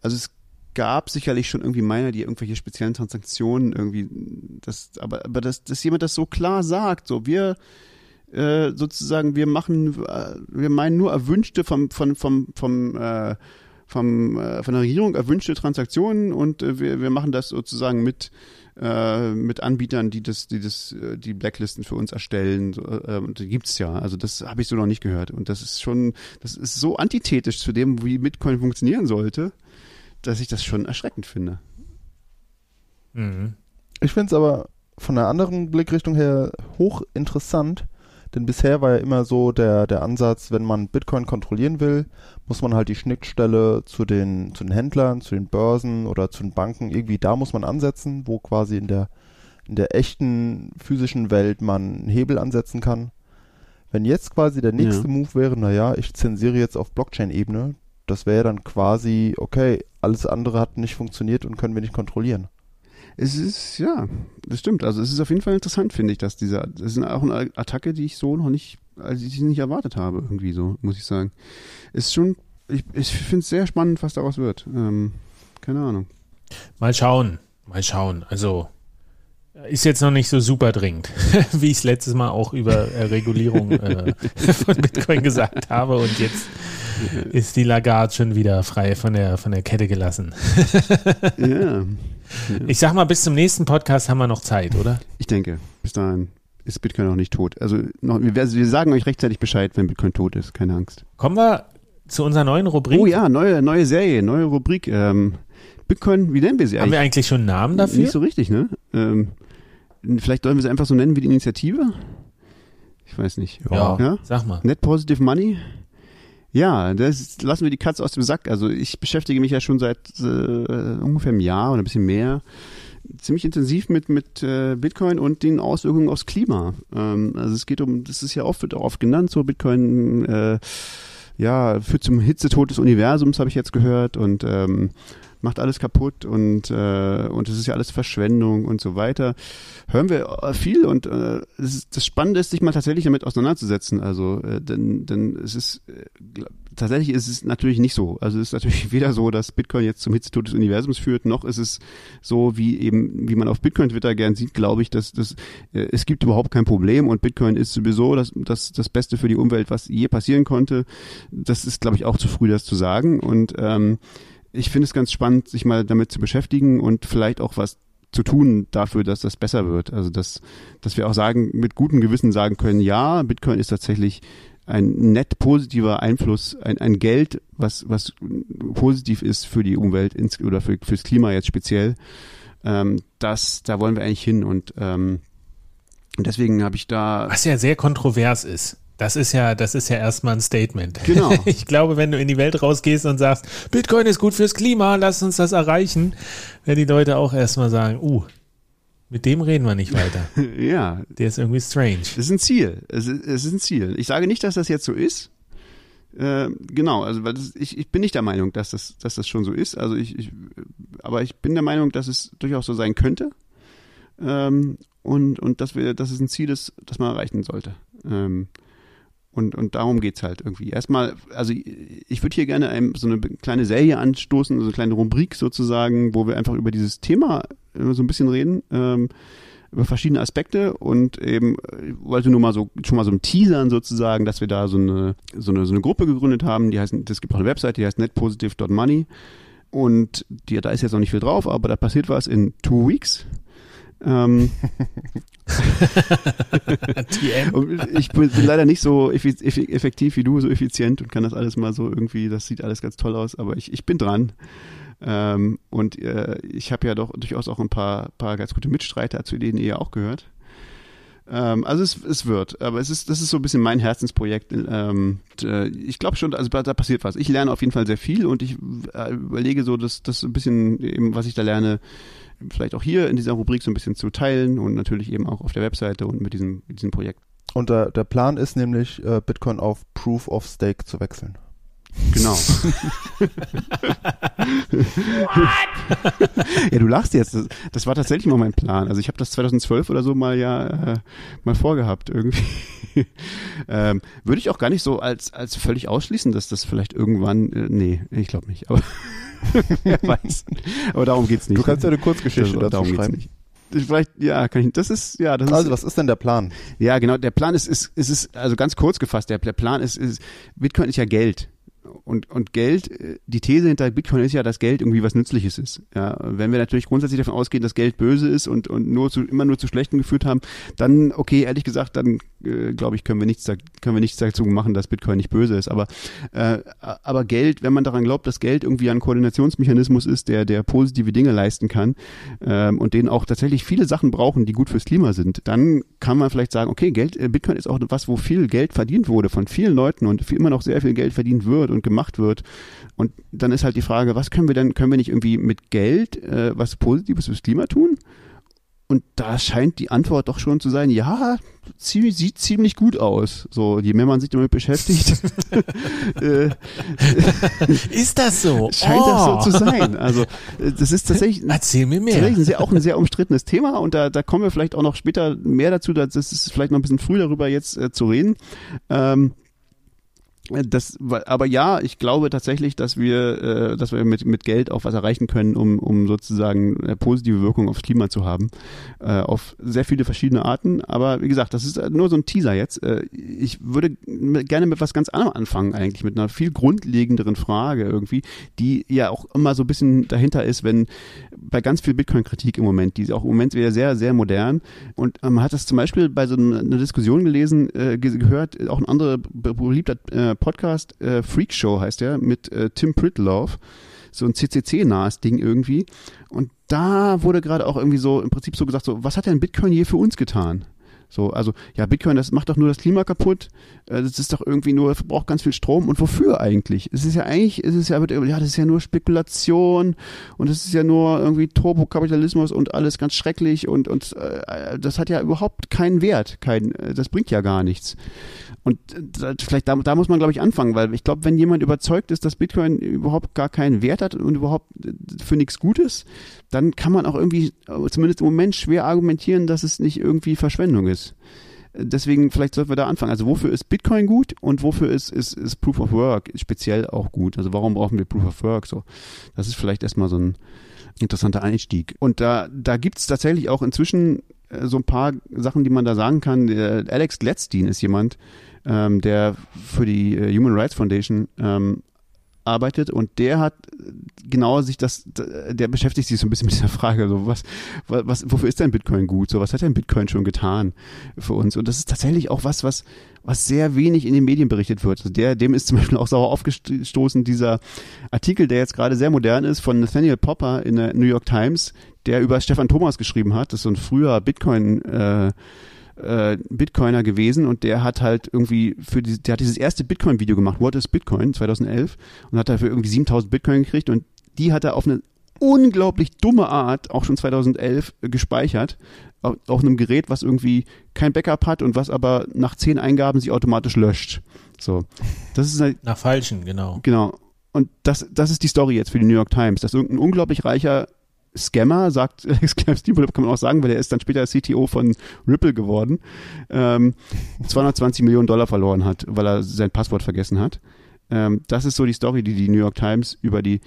Speaker 3: also es gab sicherlich schon irgendwie meiner, die irgendwelche speziellen Transaktionen irgendwie, das, aber, aber dass, dass jemand das so klar sagt, so wir äh, sozusagen, wir machen, äh, wir meinen nur erwünschte vom, vom, vom, vom, äh, vom, äh, von der Regierung erwünschte Transaktionen und äh, wir, wir machen das sozusagen mit äh, mit Anbietern, die das, die das, äh, die Blacklisten für uns erstellen. So, äh, und die gibt's ja. Also das habe ich so noch nicht gehört. Und das ist schon, das ist so antithetisch zu dem, wie Bitcoin funktionieren sollte, dass ich das schon erschreckend finde.
Speaker 1: Mhm.
Speaker 2: Ich finde es aber von einer anderen Blickrichtung her hochinteressant, denn bisher war ja immer so der, der Ansatz, wenn man Bitcoin kontrollieren will, muss man halt die Schnittstelle zu den, zu den Händlern, zu den Börsen oder zu den Banken, irgendwie da muss man ansetzen, wo quasi in der, in der echten physischen Welt man einen Hebel ansetzen kann. Wenn jetzt quasi der nächste
Speaker 3: Ja.
Speaker 2: Move wäre, naja, ich zensiere jetzt auf Blockchain-Ebene, das wäre dann quasi, okay, alles andere hat nicht funktioniert und können wir nicht kontrollieren.
Speaker 3: Es ist, ja, das stimmt. Also es ist auf jeden Fall interessant, finde ich, dass dieser, das ist auch eine Attacke, die ich so noch nicht, also die ich nicht erwartet habe, irgendwie so, muss ich sagen. Ist schon, ich, ich finde es sehr spannend, was daraus wird. Ähm, keine Ahnung.
Speaker 1: Mal schauen, mal schauen. Also ist jetzt noch nicht so super dringend, wie ich es letztes Mal auch über äh, Regulierung äh, von Bitcoin gesagt habe und jetzt ist die Lagarde schon wieder frei von der von der Kette gelassen.
Speaker 3: ja,
Speaker 1: Ich sag mal, bis zum nächsten Podcast haben wir noch Zeit, oder?
Speaker 3: ich denke, bis dahin ist Bitcoin noch nicht tot. Also noch, wir, wir sagen euch rechtzeitig Bescheid, wenn Bitcoin tot ist, keine Angst.
Speaker 1: Kommen wir zu unserer neuen Rubrik.
Speaker 3: Oh ja, neue, neue Serie, neue Rubrik. Ähm, Bitcoin, wie nennen wir sie
Speaker 1: Haben
Speaker 3: eigentlich?
Speaker 1: wir eigentlich schon einen Namen dafür?
Speaker 3: Nicht so richtig, ne? Ähm, vielleicht sollen wir sie einfach so nennen wie die Initiative? Ich weiß nicht.
Speaker 1: ja,
Speaker 3: Ja?
Speaker 1: sag mal.
Speaker 3: Net Positive Money? Ja, das lassen wir die Katze aus dem Sack. Also ich beschäftige mich ja schon seit äh, ungefähr einem Jahr oder ein bisschen mehr ziemlich intensiv mit, mit äh, Bitcoin und den Auswirkungen aufs Klima. Ähm, also es geht um, das ist ja oft, wird auch oft genannt, so Bitcoin äh, ja, führt zum Hitzetod des Universums, habe ich jetzt gehört, und ähm, macht alles kaputt und äh, und es ist ja alles Verschwendung und so weiter. Hören wir äh, viel und äh, ist, das Spannende ist, sich mal tatsächlich damit auseinanderzusetzen. Also äh, denn denn es ist äh, tatsächlich ist es natürlich nicht so. Also es ist natürlich weder so, dass Bitcoin jetzt zum Hitzetod des Universums führt, noch ist es so, wie eben, wie man auf Bitcoin-Twitter gern sieht, glaube ich, dass, dass äh, es gibt überhaupt kein Problem und Bitcoin ist sowieso das, das, das Beste für die Umwelt, was je passieren konnte. Das ist, glaube ich, auch zu früh, das zu sagen. Und ähm, ich finde es ganz spannend, sich mal damit zu beschäftigen und vielleicht auch was zu tun dafür, dass das besser wird. Also dass, dass wir auch sagen, mit gutem Gewissen sagen können, ja, Bitcoin ist tatsächlich ein nett positiver Einfluss, ein, ein Geld, was, was positiv ist für die Umwelt ins, oder für, fürs Klima jetzt speziell. Ähm, das, da wollen wir eigentlich hin und ähm, deswegen habe ich da.
Speaker 1: Was ja sehr kontrovers ist. Das ist ja, das ist ja erstmal ein Statement.
Speaker 3: Genau.
Speaker 1: Ich glaube, wenn du in die Welt rausgehst und sagst, Bitcoin ist gut fürs Klima, lass uns das erreichen, werden die Leute auch erstmal sagen, uh, mit dem reden wir nicht weiter.
Speaker 3: ja,
Speaker 1: Der ist irgendwie strange.
Speaker 3: es ist ein Ziel. Es ist, es ist ein Ziel. Ich sage nicht, dass das jetzt so ist. Äh, genau, also weil das, ich, ich bin nicht der Meinung, dass das, dass das schon so ist. Also ich, ich, aber ich bin der Meinung, dass es durchaus so sein könnte. Ähm, und, und dass wir, dass es ein Ziel ist, das man erreichen sollte. Ähm, und, und darum geht's halt irgendwie. Erstmal, also ich würde hier gerne ein, so eine kleine Serie anstoßen, so eine kleine Rubrik sozusagen, wo wir einfach über dieses Thema äh, so ein bisschen reden, ähm, über verschiedene Aspekte und eben äh, wollte nur mal so schon mal so ein Teasern sozusagen, dass wir da so eine so eine so eine Gruppe gegründet haben, die heißt, es gibt auch eine Webseite, die heißt netpositive.money und die, da ist jetzt noch nicht viel drauf, aber da passiert was in two weeks. Ähm, ich bin, leider nicht so effektiv wie du, so effizient und kann das alles mal so irgendwie, das sieht alles ganz toll aus, aber ich, ich bin dran. Ähm, und äh, ich habe ja doch durchaus auch ein paar, paar ganz gute Mitstreiter, zu denen ihr ja auch gehört. Ähm, also es, es wird, aber es ist, das ist so ein bisschen mein Herzensprojekt. Ähm, und, äh, ich glaube schon, also da passiert was. Ich lerne auf jeden Fall sehr viel und ich äh, überlege so, dass das ein bisschen eben, was ich da lerne, vielleicht auch hier in dieser Rubrik so ein bisschen zu teilen und natürlich eben auch auf der Webseite und mit diesem, mit diesem Projekt.
Speaker 2: Und der, der Plan ist nämlich, äh, Bitcoin auf Proof of Stake zu wechseln.
Speaker 3: Genau. ja, du lachst jetzt. Das, das war tatsächlich mal mein Plan. Also ich habe das 2012 oder so mal ja äh, mal vorgehabt irgendwie. ähm, Würde ich auch gar nicht so als als völlig ausschließen, dass das vielleicht irgendwann. Äh, nee, ich glaube nicht. Aber wer weiß. Aber darum geht's nicht.
Speaker 2: Du kannst ja eine Kurzgeschichte
Speaker 3: Das-
Speaker 2: dazu schreiben.
Speaker 3: Vielleicht, ja, kann ich, das ist, ja, das
Speaker 2: Also,
Speaker 3: ist,
Speaker 2: was ist denn der Plan?
Speaker 3: ja, genau. Der Plan ist, ist, ist, ist also ganz kurz gefasst. Der, der Plan ist, ist, Bitcoin ist ja Geld. Und, und Geld, äh, die These hinter Bitcoin ist ja, dass Geld irgendwie was Nützliches ist. Ja, wenn wir natürlich grundsätzlich davon ausgehen, dass Geld böse ist und, und nur zu, immer nur zu Schlechten geführt haben, dann, okay, ehrlich gesagt, dann äh, glaube ich, können wir nichts, können wir nichts dazu machen, dass Bitcoin nicht böse ist. Aber, äh, aber Geld, wenn man daran glaubt, dass Geld irgendwie ein Koordinationsmechanismus ist, der, der positive Dinge leisten kann ähm, und den auch tatsächlich viele Sachen brauchen, die gut fürs Klima sind, dann kann man vielleicht sagen, okay, Geld, äh, Bitcoin ist auch was, wo viel Geld verdient wurde von vielen Leuten und immer noch sehr viel Geld verdient wird und gemacht wird. Und dann ist halt die Frage, was können wir denn, können wir nicht irgendwie mit Geld äh, was Positives fürs Klima tun? Und da scheint die Antwort doch schon zu sein, ja, ziemlich, sieht ziemlich gut aus. So, je mehr man sich damit beschäftigt, äh,
Speaker 1: Ist das so?
Speaker 3: scheint
Speaker 1: oh.
Speaker 3: das so zu sein. Also, äh, das ist tatsächlich,
Speaker 1: Erzähl mir mehr.
Speaker 3: tatsächlich ein sehr, auch ein sehr umstrittenes Thema und da, da kommen wir vielleicht auch noch später mehr dazu. Das ist vielleicht noch ein bisschen früh darüber jetzt äh, zu reden. Ähm, das, wa- aber ja, ich glaube tatsächlich, dass wir, äh, dass wir mit, mit Geld auch was erreichen können, um, um sozusagen eine positive Wirkung aufs Klima zu haben. Äh, auf sehr viele verschiedene Arten. Aber wie gesagt, das ist äh, nur so ein Teaser jetzt. Äh, ich würde gerne mit was ganz anderem anfangen, eigentlich, mit einer viel grundlegenderen Frage irgendwie, die ja auch immer so ein bisschen dahinter ist, wenn bei ganz viel Bitcoin-Kritik im Moment, die ist auch im Moment wieder sehr, sehr modern. Und äh, man hat das zum Beispiel bei so einer Diskussion gelesen, äh, ge gehört, auch ein anderer be- beliebter äh, Podcast, äh, Freak Show heißt der, mit äh, Tim Pritlove. So ein CCC-nahes Ding irgendwie. Und da wurde gerade auch irgendwie so im Prinzip so gesagt, so, was hat denn Bitcoin je für uns getan? So, also ja, Bitcoin, das macht doch nur das Klima kaputt. Äh, das ist doch irgendwie nur, verbraucht ganz viel Strom. Und wofür eigentlich? Es ist ja eigentlich, es ist ja, ja, das ist ja nur Spekulation und es ist ja nur irgendwie Turbokapitalismus und alles ganz schrecklich und und äh, das hat ja überhaupt keinen Wert, kein, äh, das bringt ja gar nichts. Und äh, vielleicht da, da muss man, glaube ich, anfangen, weil ich glaube, wenn jemand überzeugt ist, dass Bitcoin überhaupt gar keinen Wert hat und überhaupt äh, für nichts Gutes, dann kann man auch irgendwie, zumindest im Moment, schwer argumentieren, dass es nicht irgendwie Verschwendung ist. Deswegen, vielleicht sollten wir da anfangen. Also, wofür ist Bitcoin gut und wofür ist, ist, ist Proof of Work speziell auch gut? Also, warum brauchen wir Proof of Work? So, das ist vielleicht erstmal so ein interessanter Einstieg. Und da, da gibt's tatsächlich auch inzwischen äh, so ein paar Sachen, die man da sagen kann. Alex Gladstein ist jemand, ähm, der für die äh, Human Rights Foundation ähm, arbeitet und der hat genau sich das, der beschäftigt sich so ein bisschen mit dieser Frage, so was, was, wofür ist denn Bitcoin gut? So was hat denn Bitcoin schon getan für uns? Und das ist tatsächlich auch was, was, was sehr wenig in den Medien berichtet wird. Also der, dem ist zum Beispiel auch sauer aufgestoßen dieser Artikel, der jetzt gerade sehr modern ist, von Nathaniel Popper in der New York Times, der über Stefan Thomas geschrieben hat. Das ist so ein früher Bitcoin, äh, äh, Bitcoiner gewesen und der hat halt irgendwie für die, der hat dieses erste Bitcoin-Video gemacht, What is Bitcoin 2011 und hat dafür irgendwie 7000 Bitcoin gekriegt und die hat er auf eine unglaublich dumme Art auch schon 2011 gespeichert auf, auf einem Gerät, was irgendwie kein Backup hat und was aber nach zehn Eingaben sich automatisch löscht. So, das ist halt
Speaker 1: nach falschen, genau.
Speaker 3: Genau. Und das, das ist die Story jetzt für die New York Times, dass irgendein unglaublich reicher Scammer, sagt Alex Steve, kann man auch sagen, weil er ist dann später CTO von Ripple geworden, ähm, 220 Millionen Dollar verloren hat, weil er sein Passwort vergessen hat. Ähm, das ist so die Story, die die New York Times über die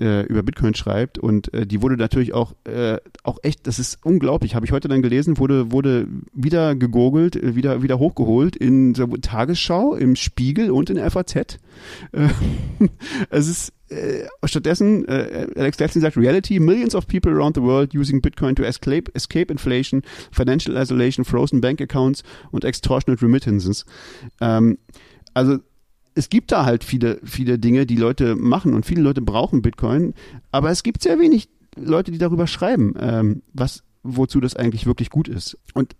Speaker 3: äh, über Bitcoin schreibt und äh, die wurde natürlich auch äh, auch echt, das ist unglaublich, habe ich heute dann gelesen, wurde wurde wieder gegogelt, äh, wieder wieder hochgeholt in der Tagesschau, im Spiegel und in der FAZ. Äh, es ist äh, stattdessen, äh, Alex Levson sagt, Reality, millions of people around the world using Bitcoin to escape, escape inflation, financial isolation, frozen bank accounts und extortionate remittances. Ähm, also es gibt da halt viele, viele Dinge, die Leute machen und viele Leute brauchen Bitcoin, aber es gibt sehr wenig Leute, die darüber schreiben, ähm, was, wozu das eigentlich wirklich gut ist. Und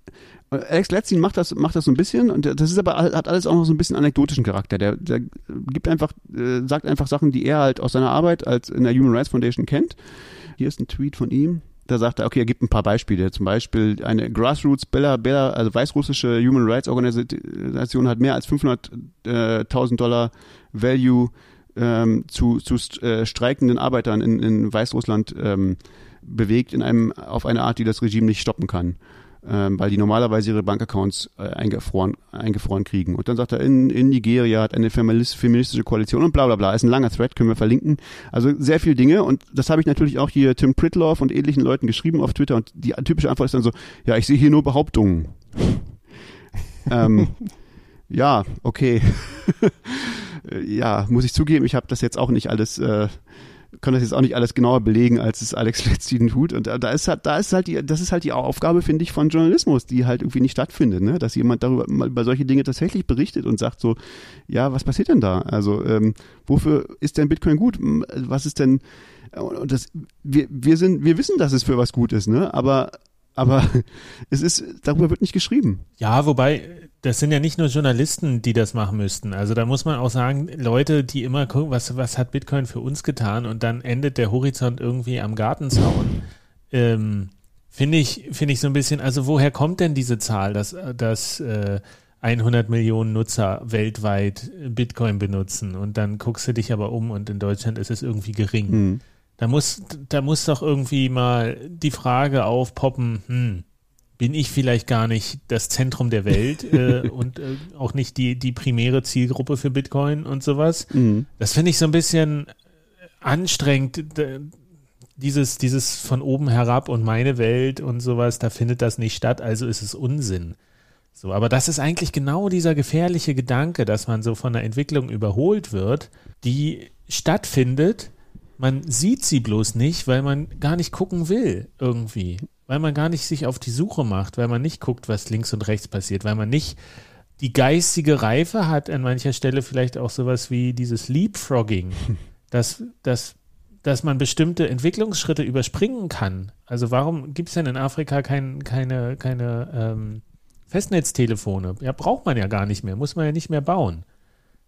Speaker 3: Alex Letzin macht das, macht das so ein bisschen und das ist aber, hat alles auch noch so ein bisschen anekdotischen Charakter. Der, der gibt einfach, äh, sagt einfach Sachen, die er halt aus seiner Arbeit als in der Human Rights Foundation kennt. Hier ist ein Tweet von ihm. Da sagt er, okay, er gibt ein paar Beispiele. Zum Beispiel eine Grassroots Bella, Bella also weißrussische Human Rights Organisation hat mehr als 500.000 Dollar Value ähm, zu, zu äh, streikenden Arbeitern in, in Weißrussland ähm, bewegt in einem, auf eine Art, die das Regime nicht stoppen kann weil die normalerweise ihre Bankaccounts äh, eingefroren, eingefroren kriegen. Und dann sagt er, in, in Nigeria hat eine feministische Koalition und bla bla bla. Ist ein langer Thread, können wir verlinken. Also sehr viel Dinge und das habe ich natürlich auch hier Tim Pritloff und ähnlichen Leuten geschrieben auf Twitter und die typische Antwort ist dann so, ja, ich sehe hier nur Behauptungen. ähm, ja, okay. ja, muss ich zugeben, ich habe das jetzt auch nicht alles äh, kann das jetzt auch nicht alles genauer belegen, als es Alex Letztin tut. Und da, ist halt, da ist halt die, das ist halt die Aufgabe, finde ich, von Journalismus, die halt irgendwie nicht stattfindet, ne? Dass jemand darüber mal über solche Dinge tatsächlich berichtet und sagt so, ja, was passiert denn da? Also, ähm, wofür ist denn Bitcoin gut? Was ist denn, und das, wir, wir sind, wir wissen, dass es für was gut ist, ne? Aber aber es ist, darüber wird nicht geschrieben.
Speaker 1: Ja, wobei, das sind ja nicht nur Journalisten, die das machen müssten. Also da muss man auch sagen, Leute, die immer gucken, was, was hat Bitcoin für uns getan und dann endet der Horizont irgendwie am Gartenzaun. Ähm, Finde ich, finde ich so ein bisschen, also woher kommt denn diese Zahl, dass, dass äh, 100 Millionen Nutzer weltweit Bitcoin benutzen und dann guckst du dich aber um und in Deutschland ist es irgendwie gering. Mhm. Da muss, da muss doch irgendwie mal die Frage aufpoppen, hm, bin ich vielleicht gar nicht das Zentrum der Welt äh, und äh, auch nicht die, die primäre Zielgruppe für Bitcoin und sowas. Mhm. Das finde ich so ein bisschen anstrengend. Dieses, dieses von oben herab und meine Welt und sowas, da findet das nicht statt, also ist es Unsinn. So, aber das ist eigentlich genau dieser gefährliche Gedanke, dass man so von der Entwicklung überholt wird, die stattfindet, man sieht sie bloß nicht, weil man gar nicht gucken will, irgendwie. Weil man gar nicht sich auf die Suche macht, weil man nicht guckt, was links und rechts passiert, weil man nicht die geistige Reife hat, an mancher Stelle vielleicht auch sowas wie dieses Leapfrogging, dass, dass, dass man bestimmte Entwicklungsschritte überspringen kann. Also warum gibt es denn in Afrika kein, keine, keine ähm, Festnetztelefone. Ja, braucht man ja gar nicht mehr, muss man ja nicht mehr bauen.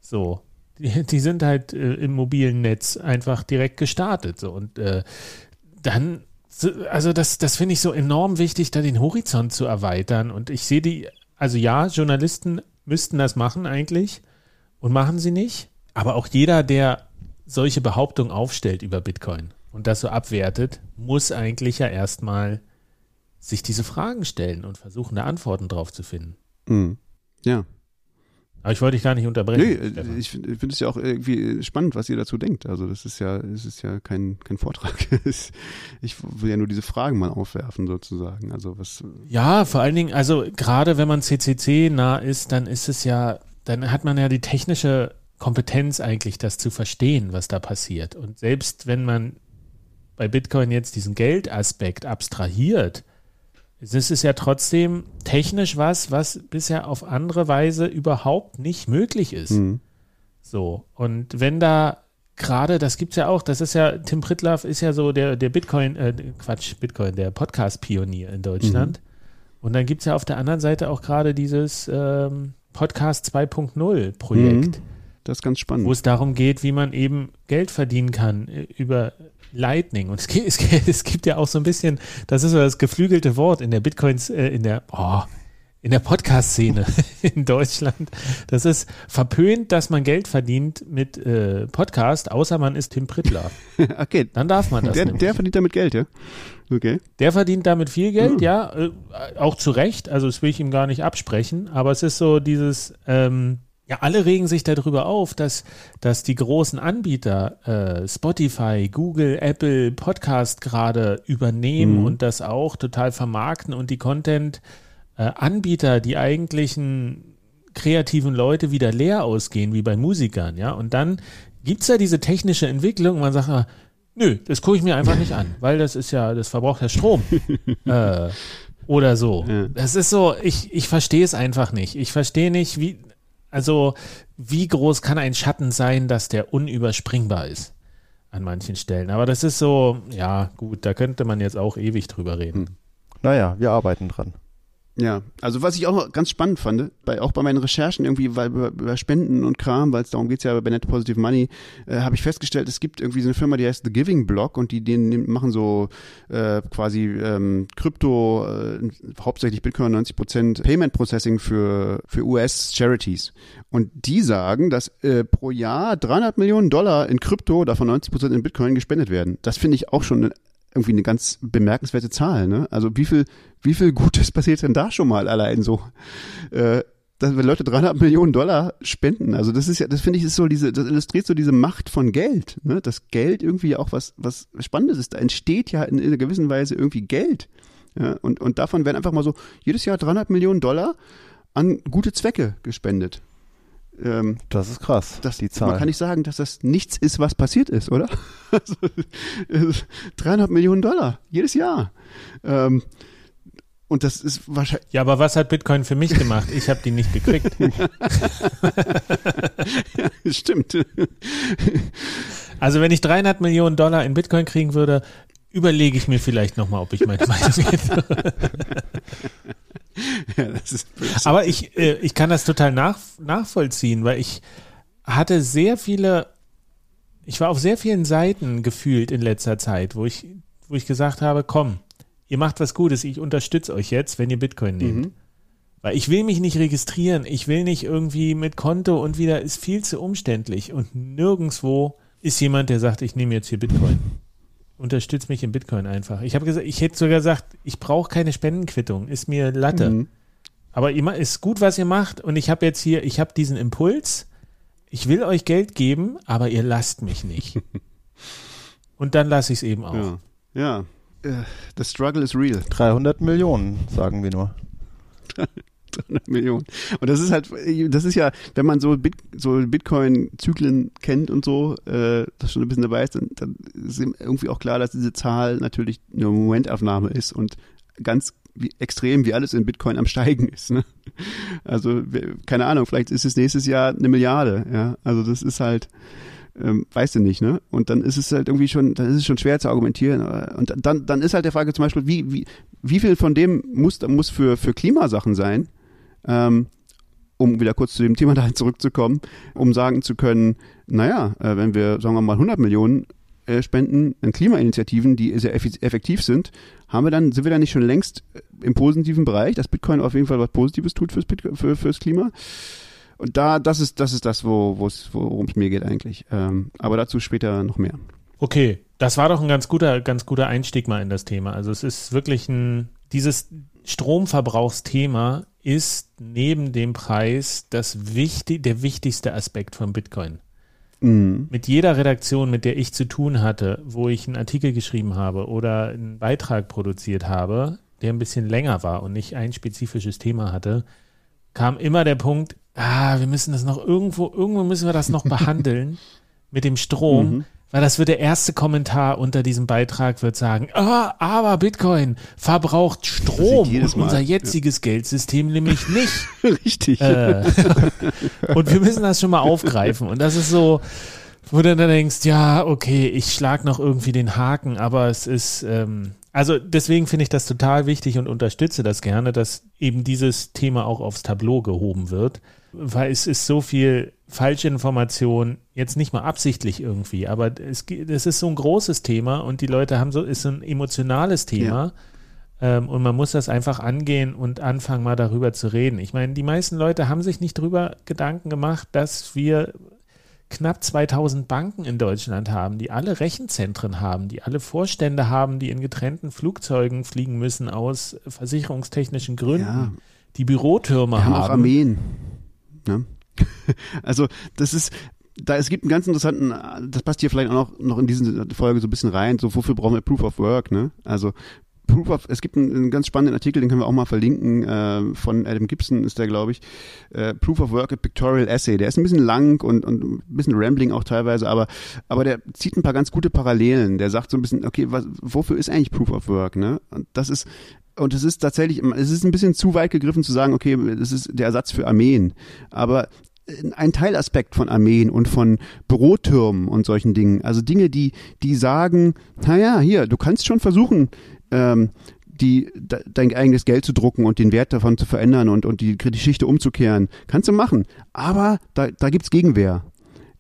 Speaker 1: So. Die, die sind halt äh, im mobilen Netz einfach direkt gestartet. So. Und äh, dann, so- also das, das finde ich so enorm wichtig, da den Horizont zu erweitern. Und ich sehe die, also ja, Journalisten müssten das machen eigentlich und machen sie nicht. Aber auch jeder, der solche Behauptungen aufstellt über Bitcoin und das so abwertet, muss eigentlich ja erstmal sich diese Fragen stellen und versuchen, da Antworten drauf zu finden.
Speaker 3: Mhm. Ja.
Speaker 1: Aber ich wollte dich gar nicht unterbrechen.
Speaker 3: Nee, äh, ich finde find es ja auch irgendwie spannend, was ihr dazu denkt. Also das ist ja, es ist ja kein, kein Vortrag. Ich will ja nur diese Fragen mal aufwerfen sozusagen. Also was
Speaker 1: Ja, vor allen Dingen, also gerade wenn man CCC nah ist, dann ist es ja, dann hat man ja die technische Kompetenz eigentlich, das zu verstehen, was da passiert. Und selbst wenn man bei Bitcoin jetzt diesen Geldaspekt abstrahiert, es ist ja trotzdem technisch was, was bisher auf andere Weise überhaupt nicht möglich ist.
Speaker 3: Mhm.
Speaker 1: So, und wenn da gerade, das gibt's ja auch, das ist ja, Tim Pritlaff ist ja so der, der Bitcoin, äh, Quatsch, Bitcoin, der Podcast-Pionier in Deutschland. Und dann gibt's ja auf der anderen Seite auch gerade dieses ähm, Podcast 2.0 Projekt,
Speaker 3: Mhm. das ist ganz spannend.
Speaker 1: wo es darum geht, wie man eben Geld verdienen kann äh, über Lightning. Und es gibt, es, gibt- es gibt ja auch so ein bisschen, das ist so das geflügelte Wort in der Bitcoins, äh, in der, oh, in der Podcast-Szene in Deutschland. Das ist verpönt, dass man Geld verdient mit äh, Podcast, außer man ist Tim Prittler.
Speaker 3: okay,
Speaker 1: Dann darf man das
Speaker 3: der, der verdient damit Geld, ja? Okay.
Speaker 1: Der verdient damit viel Geld,
Speaker 3: Hm.
Speaker 1: ja, äh, auch zu Recht, also das will ich ihm gar nicht absprechen, aber es ist so dieses, ähm, ja, alle regen sich darüber auf, dass, dass die großen Anbieter, äh, Spotify, Google, Apple, Podcast gerade übernehmen
Speaker 3: Mhm.
Speaker 1: und das auch total vermarkten und die Content-Anbieter, die eigentlichen kreativen Leute wieder leer ausgehen, wie bei Musikern, ja, und dann gibt's ja diese technische Entwicklung man sagt, ah, nö, das gucke ich mir einfach nicht an, weil das ist ja, das verbraucht ja Strom. äh, oder so.
Speaker 3: Ja.
Speaker 1: Das ist so, ich, ich verstehe es einfach nicht. Ich verstehe nicht, wie, also, wie groß kann ein Schatten sein, dass der unüberspringbar ist an manchen Stellen. Aber das ist so, ja, gut, da könnte man jetzt auch ewig drüber reden.
Speaker 2: Naja, wir arbeiten dran.
Speaker 3: Ja, also was ich auch ganz spannend fand, bei, auch bei meinen Recherchen irgendwie weil über, Spenden und Kram, weil es darum geht's ja bei Net Positive Money, äh, habe ich festgestellt, es gibt irgendwie so eine Firma, die heißt The Giving Block und die denen machen so äh, quasi ähm, Krypto, äh, hauptsächlich Bitcoin 90% Payment Processing für, für US Charities. Und die sagen, dass äh, pro Jahr 300 Millionen Dollar in Krypto, davon 90% in Bitcoin gespendet werden. Das finde ich auch schon irgendwie eine ganz bemerkenswerte Zahl, ne? Also wie viel, wie viel Gutes passiert denn da schon mal allein so? Äh, dass wenn Leute 300 Millionen Dollar spenden, also das ist ja, das finde ich ist so diese, das illustriert so diese Macht von Geld, ne? Das Geld irgendwie auch was, was Spannendes ist. Da entsteht ja in, in einer gewissen Weise irgendwie Geld. Ja? Und, und davon werden einfach mal so jedes Jahr 300 Millionen Dollar an gute Zwecke gespendet. Ähm,
Speaker 2: Das ist krass,
Speaker 3: das,
Speaker 2: die Zahl.
Speaker 3: Man kann nicht sagen, dass das nichts ist, was passiert ist, oder? Also, äh, 300 Millionen Dollar jedes Jahr. Ähm, und das ist wahrscheinlich,
Speaker 1: Ja, aber was hat Bitcoin für mich gemacht? Ich habe die nicht gekriegt.
Speaker 3: stimmt.
Speaker 1: Also wenn ich 300 Millionen Dollar in Bitcoin kriegen würde, überlege ich mir vielleicht nochmal, ob ich meine Meinung ändere.
Speaker 3: ja.
Speaker 1: Aber ich, äh, ich kann das total nach, nachvollziehen, weil ich hatte sehr viele, ich war auf sehr vielen Seiten gefühlt in letzter Zeit, wo ich, wo ich gesagt habe, komm, ihr macht was Gutes, ich unterstütze euch jetzt, wenn ihr Bitcoin nehmt.
Speaker 3: Mhm.
Speaker 1: Weil ich will mich nicht registrieren, ich will nicht irgendwie mit Konto und wieder, ist viel zu umständlich und nirgendwo ist jemand, der sagt, ich nehme jetzt hier Bitcoin. Unterstützt mich in Bitcoin einfach. Ich habe gesagt, ich hätte sogar gesagt, ich brauche keine Spendenquittung, ist mir Latte.
Speaker 3: Mhm.
Speaker 1: Aber immer ist gut, was ihr macht. Und ich habe jetzt hier, ich habe diesen Impuls. Ich will euch Geld geben, aber ihr lasst mich nicht. Und dann lasse ich es eben auch.
Speaker 3: Ja. Ja. Äh, The struggle is real.
Speaker 2: 300 Millionen, sagen wir nur.
Speaker 3: 300 Millionen. Und das ist halt, das ist ja, wenn man so, Bit, so Bitcoin-Zyklen kennt und so, äh, das schon ein bisschen dabei ist, dann, dann ist irgendwie auch klar, dass diese Zahl natürlich eine Momentaufnahme ist und ganz wie, extrem wie alles in Bitcoin am Steigen ist. Ne? Also, keine Ahnung, vielleicht ist es nächstes Jahr eine Milliarde, ja. Also das ist halt, ähm, weißt du nicht, ne? Und dann ist es halt irgendwie schon, dann ist es schon schwer zu argumentieren. äh, Und dann, dann ist halt der Frage zum Beispiel, wie, wie, wie viel von dem muss, muss für, für Klimasachen sein Ähm, um wieder kurz zu dem Thema dahin zurückzukommen, um sagen zu können, naja, äh, wenn wir, sagen wir mal, 100 Millionen äh, spenden an Klimainitiativen, die sehr effektiv sind, haben wir dann, sind wir dann nicht schon längst äh, im positiven Bereich, dass Bitcoin auf jeden Fall was Positives tut fürs, für, fürs Klima? Und da, das ist, das ist das, wo, worum es mir geht eigentlich. Ähm, aber dazu später noch mehr.
Speaker 1: Okay, das war doch ein ganz guter, ganz guter Einstieg mal in das Thema. Also es ist wirklich ein, dieses Stromverbrauchsthema ist neben dem Preis das wichtig, der wichtigste Aspekt von Bitcoin. Mhm. Mit jeder Redaktion, mit der ich zu tun hatte, wo ich einen Artikel geschrieben habe oder einen Beitrag produziert habe, der ein bisschen länger war und nicht ein spezifisches Thema hatte, kam immer der Punkt, ah, wir müssen das noch irgendwo, irgendwo müssen wir das noch behandeln mit dem Strom. Mhm. Weil das wird der erste Kommentar unter diesem Beitrag wird sagen, ah, aber Bitcoin verbraucht Strom und unser jetziges ja. Geldsystem nämlich nicht.
Speaker 3: Richtig.
Speaker 1: Äh, und wir müssen das schon mal aufgreifen. Und das ist so, wo du dann denkst, ja, okay, ich schlag noch irgendwie den Haken, aber es ist, ähm, also deswegen finde ich das total wichtig und unterstütze das gerne, dass eben dieses Thema auch aufs Tableau gehoben wird, weil es ist so viel falsche Information, jetzt nicht mal absichtlich irgendwie, aber es, es ist so ein großes Thema und die Leute haben so, ist so ein emotionales Thema. Ja. Ähm, und man muss das einfach angehen und anfangen, mal darüber zu reden. Ich meine, die meisten Leute haben sich nicht darüber Gedanken gemacht, dass wir knapp 2000 Banken in Deutschland haben, die alle Rechenzentren haben, die alle Vorstände haben, die in getrennten Flugzeugen fliegen müssen aus versicherungstechnischen Gründen, ja. die Bürotürme
Speaker 3: Wir
Speaker 1: haben.
Speaker 3: haben auch Armeen. Ne? also das ist, da es gibt einen ganz interessanten, das passt hier vielleicht auch noch, noch in diese Folge so ein bisschen rein, so wofür brauchen wir Proof of Work, ne? Also Proof of, es gibt einen, einen, ganz spannenden Artikel, den können wir auch mal verlinken, äh, von Adam Gibson ist der, glaube ich, äh, Proof of Work, a Pictorial Essay. Der ist ein bisschen lang und, und ein bisschen rambling auch teilweise, aber, aber der zieht ein paar ganz gute Parallelen. Der sagt so ein bisschen, okay, was, wofür ist eigentlich Proof of Work, ne? Und das ist, und es ist tatsächlich, es ist ein bisschen zu weit gegriffen zu sagen, okay, das ist der Ersatz für Armeen. Aber ein Teilaspekt von Armeen und von Bürotürmen und solchen Dingen. Also Dinge, die, die sagen, naja, hier, du kannst schon versuchen, ähm, die, de, dein eigenes Geld zu drucken und den Wert davon zu verändern und, und die Geschichte umzukehren. Kannst du machen. Aber da, da gibt's Gegenwehr.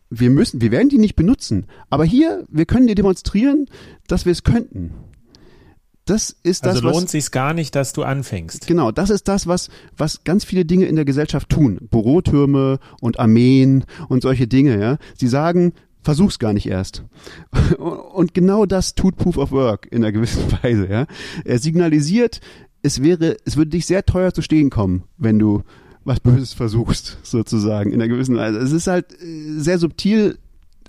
Speaker 3: Wir müssen, wir werden die nicht benutzen. Aber hier, wir können dir demonstrieren, dass wir es könnten. Das ist das,
Speaker 1: also lohnt was, sich gar nicht, dass du anfängst.
Speaker 3: Genau, das ist das, was, was ganz viele Dinge in der Gesellschaft tun. Bürotürme und Armeen und solche Dinge, ja. Sie sagen, versuch's gar nicht erst. Und genau das tut Proof of Work in einer gewissen Weise, ja. Er signalisiert, es wäre, es würde dich sehr teuer zu stehen kommen, wenn du was Böses versuchst, sozusagen, in einer gewissen Weise. Es ist halt äh, sehr subtil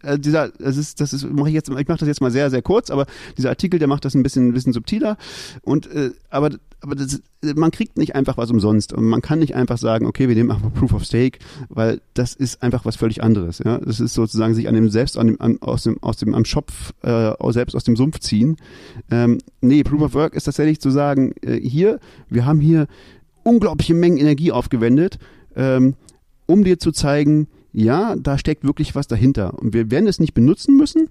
Speaker 3: äh, dieser, das ist, das ist, mache ich jetzt, ich mache das jetzt mal sehr, sehr kurz, aber dieser Artikel, der macht das ein bisschen, ein bisschen subtiler. Und äh, aber, aber das, man kriegt nicht einfach was umsonst und man kann nicht einfach sagen, okay, wir nehmen einfach Proof of Stake, weil das ist einfach was völlig anderes. Ja, das ist sozusagen sich an dem selbst an dem an, aus dem aus dem am Schopf äh, selbst aus dem Sumpf ziehen. Ähm, nee, Proof of Work ist tatsächlich zu sagen, äh, hier, wir haben hier unglaubliche Mengen Energie aufgewendet, ähm, um dir zu zeigen, ja, da steckt wirklich was dahinter. Und wir werden es nicht benutzen müssen,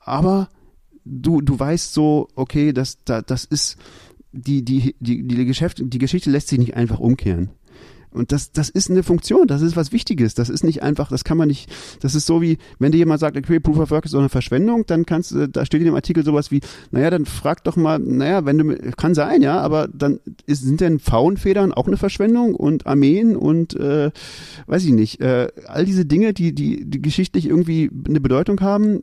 Speaker 3: aber du, du weißt so, okay, das, das, das ist, die, die, die, die, Geschäft, die Geschichte lässt sich nicht einfach umkehren. Und das, das ist eine Funktion, das ist was Wichtiges. Das ist nicht einfach, das kann man nicht, das ist so wie, wenn dir jemand sagt, okay, Proof of Work ist so eine Verschwendung, dann kannst du, da steht in dem Artikel sowas wie, naja, dann frag doch mal, naja, wenn du, kann sein, ja, aber dann ist, sind denn Faunfedern auch eine Verschwendung und Armeen und, äh, weiß ich nicht, äh, all diese Dinge, die, die, die geschichtlich irgendwie eine Bedeutung haben,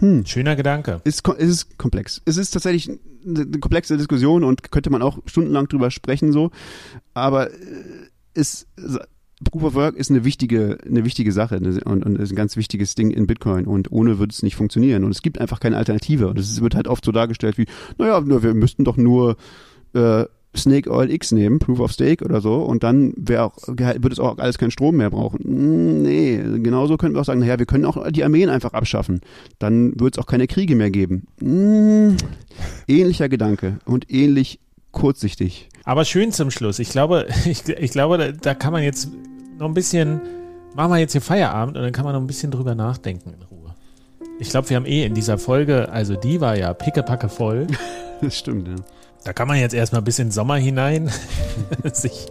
Speaker 1: hm. Schöner Gedanke.
Speaker 3: Ist, es ist komplex. Es ist tatsächlich eine komplexe Diskussion und könnte man auch stundenlang drüber sprechen so. Aber äh, ist Proof of Work ist eine wichtige, eine wichtige Sache und, und ist ein ganz wichtiges Ding in Bitcoin und ohne würde es nicht funktionieren und es gibt einfach keine Alternative und es wird halt oft so dargestellt wie, naja, wir müssten doch nur äh, Snake Oil X nehmen, Proof of Stake oder so und dann würde es auch alles keinen Strom mehr brauchen. Hm, nee, genauso könnten wir auch sagen, naja, wir können auch die Armeen einfach abschaffen. Dann würde es auch keine Kriege mehr geben. Hm, ähnlicher Gedanke und ähnlich kurzsichtig.
Speaker 1: Aber schön zum Schluss. Ich glaube, ich, ich glaube, da, da, kann man jetzt noch ein bisschen, machen wir jetzt hier Feierabend und dann kann man noch ein bisschen drüber nachdenken in Ruhe. Ich glaube, wir haben eh in dieser Folge, also die war ja pickepacke voll.
Speaker 3: Das stimmt, ja.
Speaker 1: Da kann man jetzt erstmal bis in Sommer hinein sich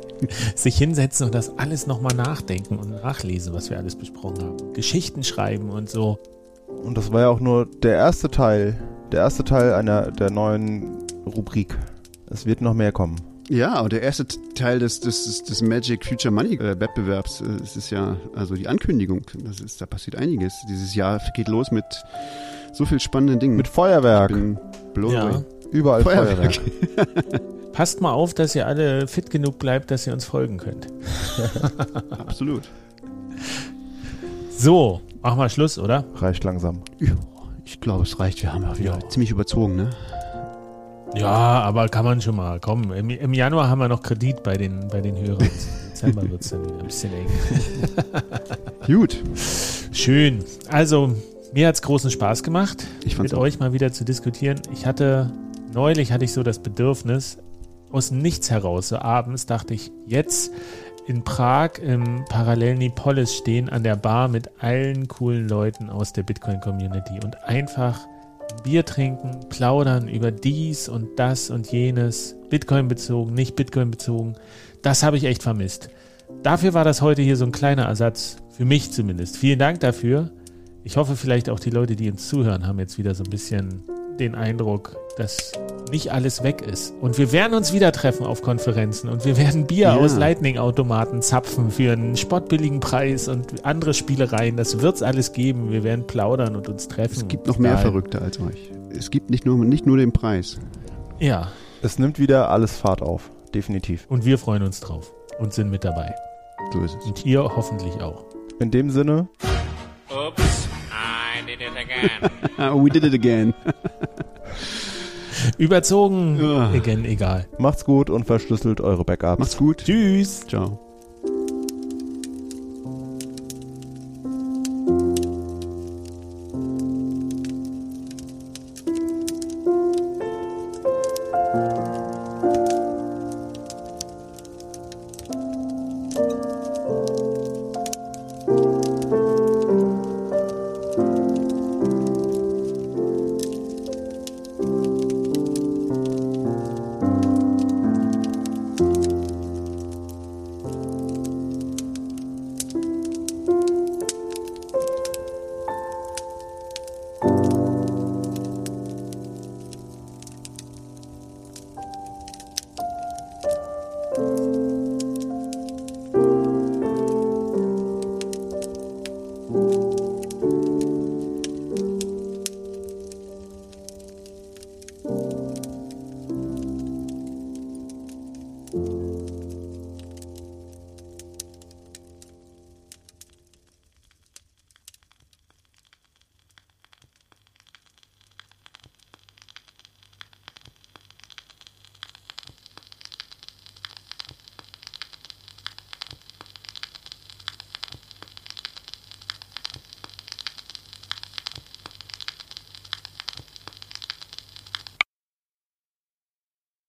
Speaker 1: sich hinsetzen und das alles nochmal nachdenken und nachlesen, was wir alles besprochen haben. Geschichten schreiben und so.
Speaker 2: Und das war ja auch nur der erste Teil, der erste Teil einer der neuen Rubrik. Es wird noch mehr kommen.
Speaker 3: Ja, und der erste Teil des, des, des Magic Future Money äh, Wettbewerbs, äh, es ist ja also die Ankündigung. Das ist, da passiert einiges. Dieses Jahr geht los mit so viel spannenden Dingen.
Speaker 2: Mit Feuerwerk.
Speaker 1: Ja.
Speaker 2: Überall
Speaker 3: Feuerwerk.
Speaker 2: Feuerwerk.
Speaker 1: Passt mal auf, dass ihr alle fit genug bleibt, dass ihr uns folgen könnt.
Speaker 3: Absolut.
Speaker 1: So, machen wir Schluss, oder?
Speaker 2: Reicht langsam.
Speaker 3: Ja, ich glaube, es reicht. Wir haben ja wieder
Speaker 1: Ja.
Speaker 3: ziemlich überzogen, ne?
Speaker 1: Ja, aber kann man schon mal. Komm, im, im Januar haben wir noch Kredit bei den, bei den Hörern. Im Dezember wird es dann wieder ein bisschen eng.
Speaker 3: Gut.
Speaker 1: Schön. Also, mir hat es großen Spaß gemacht, mit
Speaker 3: auch.
Speaker 1: euch mal wieder zu diskutieren. Ich hatte, neulich hatte ich so das Bedürfnis, aus Nichts heraus, so abends dachte ich, jetzt in Prag im Parallelny Polis stehen an der Bar mit allen coolen Leuten aus der Bitcoin-Community und einfach ein Bier trinken, plaudern über dies und das und jenes, Bitcoin bezogen, nicht Bitcoin bezogen. Das habe ich echt vermisst. Dafür war das heute hier so ein kleiner Ersatz, für mich zumindest. Vielen Dank dafür. Ich hoffe vielleicht auch die Leute, die uns zuhören, haben jetzt wieder so ein bisschen den Eindruck, dass nicht alles weg ist. Und wir werden uns wieder treffen auf Konferenzen und wir werden Bier
Speaker 3: Ja.
Speaker 1: aus Lightning-Automaten zapfen für einen spottbilligen Preis und andere Spielereien. Das wird's alles geben. Wir werden plaudern und uns treffen.
Speaker 3: Es gibt noch mehr. Verrückte als euch. Es gibt nicht nur, nicht nur den Preis.
Speaker 1: Ja,
Speaker 2: Es nimmt wieder alles Fahrt auf. Definitiv.
Speaker 1: und wir freuen uns drauf und sind mit dabei.
Speaker 3: So ist es.
Speaker 1: Und ihr hoffentlich auch.
Speaker 2: In dem Sinne,
Speaker 4: Oops, I did it again.
Speaker 3: We did it again.
Speaker 1: Überzogen,
Speaker 3: Ja.
Speaker 1: again, egal.
Speaker 2: macht's gut und verschlüsselt eure Backups.
Speaker 3: Macht's gut.
Speaker 1: Tschüss.
Speaker 3: Ciao.